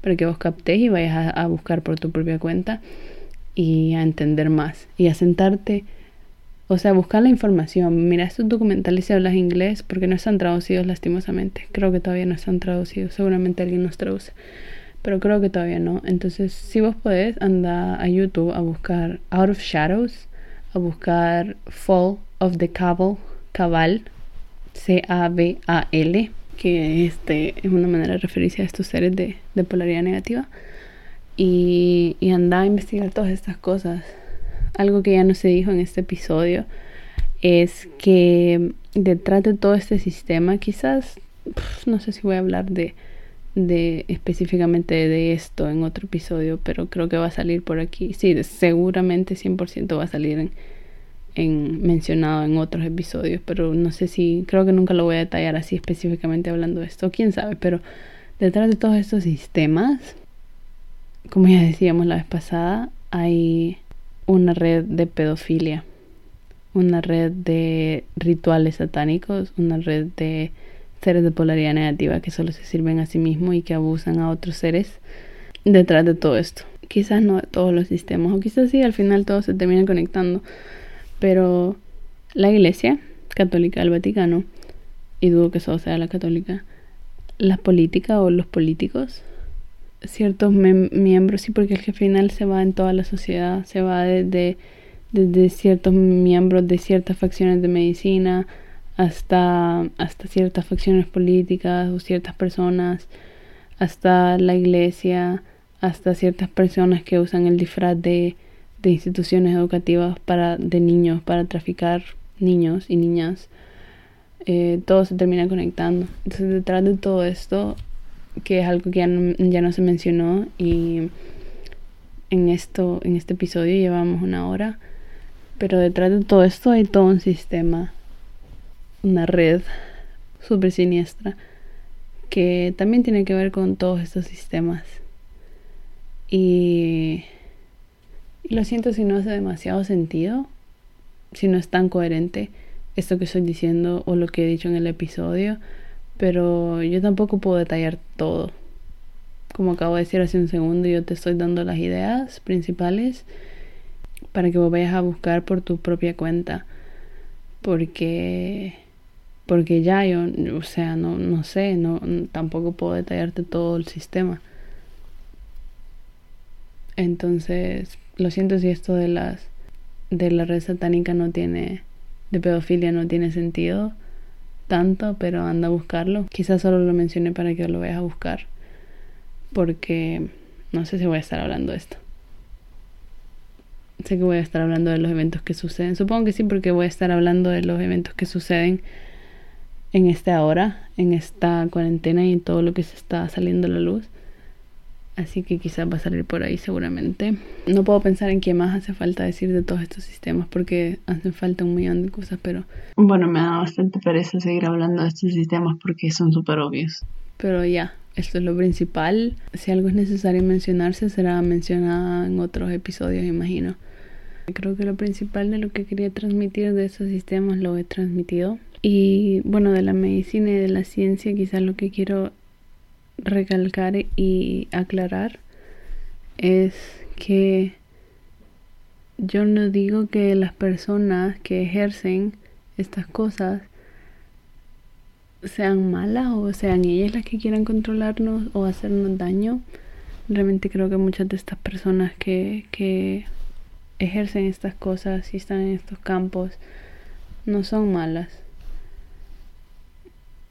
para que vos captes y vayas a buscar por tu propia cuenta y a entender más y a sentarte, o sea, buscar la información. Mira, estos documentales si hablas inglés porque no están traducidos lastimosamente. Creo que todavía no están traducidos, seguramente alguien nos traduce, pero creo que todavía no. Entonces, si vos podés, anda a YouTube a buscar Out of Shadows, a buscar Fall of the Cabal, Cabal, C-A-B-A-L, que este, es una manera de referirse a estos seres de, de polaridad negativa y, y a investigar todas estas cosas. Algo que ya no se dijo en este episodio es que detrás de todo este sistema, quizás, no sé si voy a hablar de, de específicamente de esto en otro episodio, pero creo que va a salir por aquí. Sí, seguramente 100% va a salir en, en, mencionado en otros episodios, pero no sé si, creo que nunca lo voy a detallar así específicamente hablando de esto, quién sabe, pero detrás de todos estos sistemas como ya decíamos la vez pasada, hay una red de pedofilia, una red de rituales satánicos, una red de seres de polaridad negativa que solo se sirven a sí mismos y que abusan a otros seres detrás de todo esto. Quizás no todos los sistemas, o quizás sí, al final todo se termina conectando, pero la Iglesia Católica del Vaticano, y dudo que eso sea la católica, la política o los políticos ciertos miembros, sí, porque el que final se va en toda la sociedad, se va desde, desde ciertos miembros de ciertas facciones de medicina hasta, hasta ciertas facciones políticas o ciertas personas, hasta la iglesia, hasta ciertas personas que usan el disfraz de, de instituciones educativas para, de niños para traficar niños y niñas. Eh, todo se termina conectando. Entonces detrás de todo esto que es algo que ya no, ya no se mencionó y en esto en este episodio llevamos una hora pero detrás de todo esto hay todo un sistema una red súper siniestra que también tiene que ver con todos estos sistemas. Y, y lo siento si no hace demasiado sentido si no es tan coherente esto que estoy diciendo o lo que he dicho en el episodio pero yo tampoco puedo detallar todo. Como acabo de decir hace un segundo, yo te estoy dando las ideas principales para que vos vayas a buscar por tu propia cuenta. Porque porque ya yo, o sea, no, no sé, no, tampoco puedo detallarte todo el sistema. Entonces, lo siento si esto de las de la red satánica no tiene de pedofilia no tiene sentido tanto, pero anda a buscarlo. Quizás solo lo mencioné para que lo vayas a buscar, porque no sé si voy a estar hablando de esto. Sé que voy a estar hablando de los eventos que suceden. Supongo que sí, porque voy a estar hablando de los eventos que suceden en esta hora, en esta cuarentena y todo lo que se está saliendo a la luz. Así que quizás va a salir por ahí seguramente. No puedo pensar en qué más hace falta decir de todos estos sistemas porque hacen falta un millón de cosas, pero... Bueno, me da bastante pereza seguir hablando de estos sistemas porque son súper obvios. Pero ya, esto es lo principal. Si algo es necesario mencionarse, será mencionado en otros episodios, imagino. Creo que lo principal de lo que quería transmitir de estos sistemas lo he transmitido. Y bueno, de la medicina y de la ciencia, quizás lo que quiero recalcar y aclarar es que yo no digo que las personas que ejercen estas cosas sean malas o sean ellas las que quieran controlarnos o hacernos daño. Realmente creo que muchas de estas personas que, que ejercen estas cosas y están en estos campos no son malas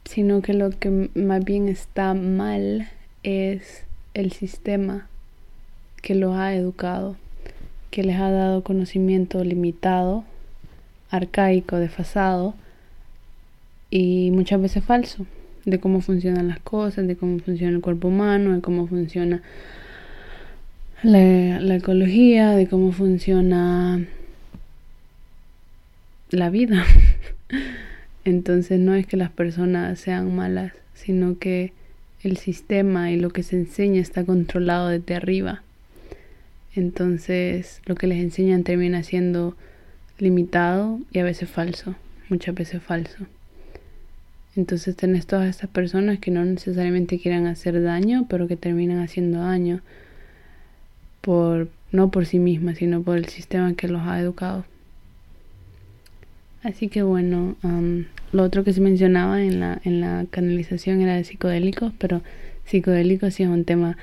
sino que lo que más bien está mal es el sistema que los ha educado, que les ha dado conocimiento limitado, arcaico, desfasado y muchas veces falso de cómo funcionan las cosas, de cómo funciona el cuerpo humano, de cómo funciona la, la ecología, de cómo funciona la vida. <laughs> Entonces no es que las personas sean malas, sino que el sistema y lo que se enseña está controlado desde arriba. Entonces lo que les enseñan termina siendo limitado y a veces falso, muchas veces falso. Entonces tenés todas estas personas que no necesariamente quieran hacer daño, pero que terminan haciendo daño por no por sí mismas, sino por el sistema que los ha educado. Así que bueno, lo otro que se mencionaba en la, en la canalización era de psicodélicos, pero psicodélicos sí es un tema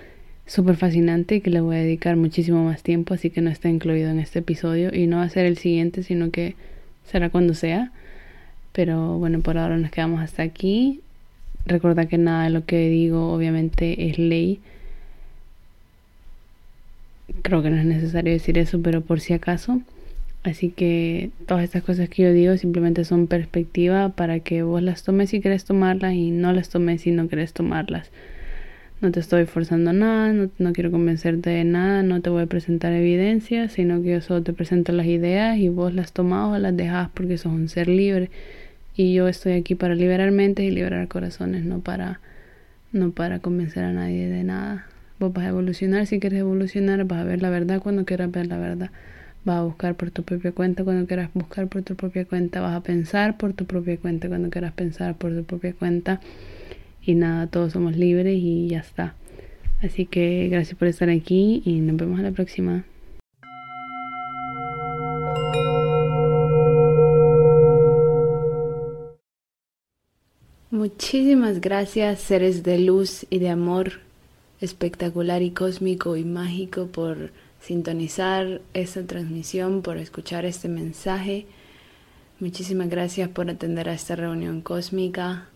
súper fascinante y que le voy a dedicar muchísimo más tiempo, así que no está incluido en este episodio y no va a ser el siguiente, sino que será cuando sea. Pero bueno, por ahora nos quedamos hasta aquí. Recuerda que nada de lo que digo obviamente es ley. Creo que no es necesario decir eso, pero por si acaso. Así que todas estas cosas que yo digo simplemente son perspectiva para que vos las tomes si querés tomarlas y no las tomes si no querés tomarlas. No te estoy forzando nada, no, quiero convencerte de nada, no te voy a presentar evidencia, sino que yo solo te presento las ideas y vos las tomás o las dejás porque sos un ser libre. Y yo estoy aquí para liberar mentes y liberar corazones, no para, no para convencer a nadie de nada. Vos vas a evolucionar si quieres evolucionar, vas a ver la verdad cuando quieras ver la verdad. Vas a buscar por tu propia cuenta cuando quieras buscar por tu propia cuenta. Vas a pensar por tu propia cuenta cuando quieras pensar por tu propia cuenta. Y nada, todos somos libres y ya está. Así que gracias por estar aquí y nos vemos a la próxima. Muchísimas gracias seres de luz y de amor espectacular y cósmico y mágico por sintonizar esta transmisión, por escuchar este mensaje. Muchísimas gracias por atender a esta reunión cósmica.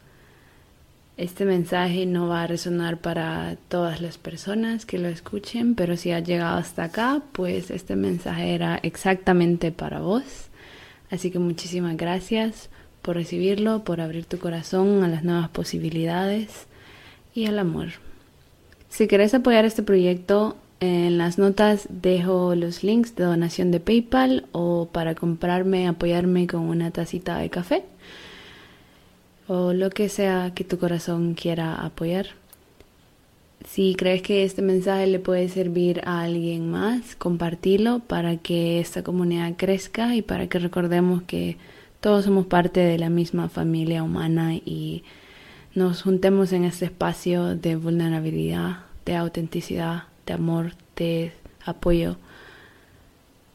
Este mensaje no va a resonar para todas las personas que lo escuchen, pero si ha llegado hasta acá, pues este mensaje era exactamente para vos. Así que muchísimas gracias por recibirlo, por abrir tu corazón a las nuevas posibilidades y al amor. Si querés apoyar este proyecto, en las notas dejo los links de donación de PayPal o para comprarme, apoyarme con una tacita de café o lo que sea que tu corazón quiera apoyar. Si crees que este mensaje le puede servir a alguien más, compartilo para que esta comunidad crezca y para que recordemos que todos somos parte de la misma familia humana y nos juntemos en este espacio de vulnerabilidad, de autenticidad de amor, de apoyo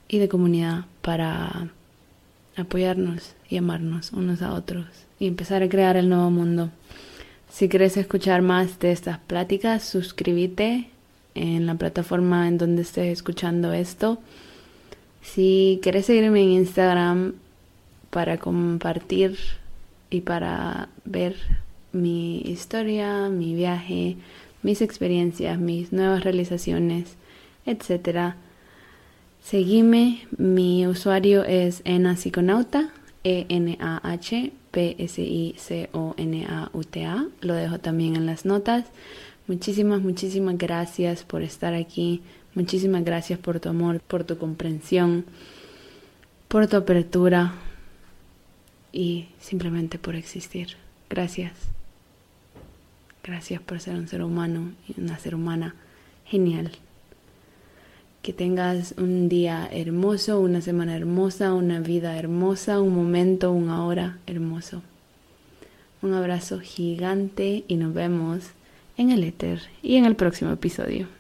y de comunidad para apoyarnos y amarnos unos a otros y empezar a crear el nuevo mundo. Si quieres escuchar más de estas pláticas, suscríbete en la plataforma en donde estés escuchando esto. Si quieres seguirme en Instagram para compartir y para ver mi historia, mi viaje, mis experiencias, mis nuevas realizaciones, etc. Seguime, mi usuario es enasiconauta, E-N-A-H-P-S-I-C-O-N-A-U-T-A. Lo dejo también en las notas. Muchísimas, muchísimas gracias por estar aquí. Muchísimas gracias por tu amor, por tu comprensión, por tu apertura y simplemente por existir. Gracias. Gracias por ser un ser humano y una ser humana genial. Que tengas un día hermoso, una semana hermosa, una vida hermosa, un momento, una hora hermoso. Un abrazo gigante y nos vemos en el éter y en el próximo episodio.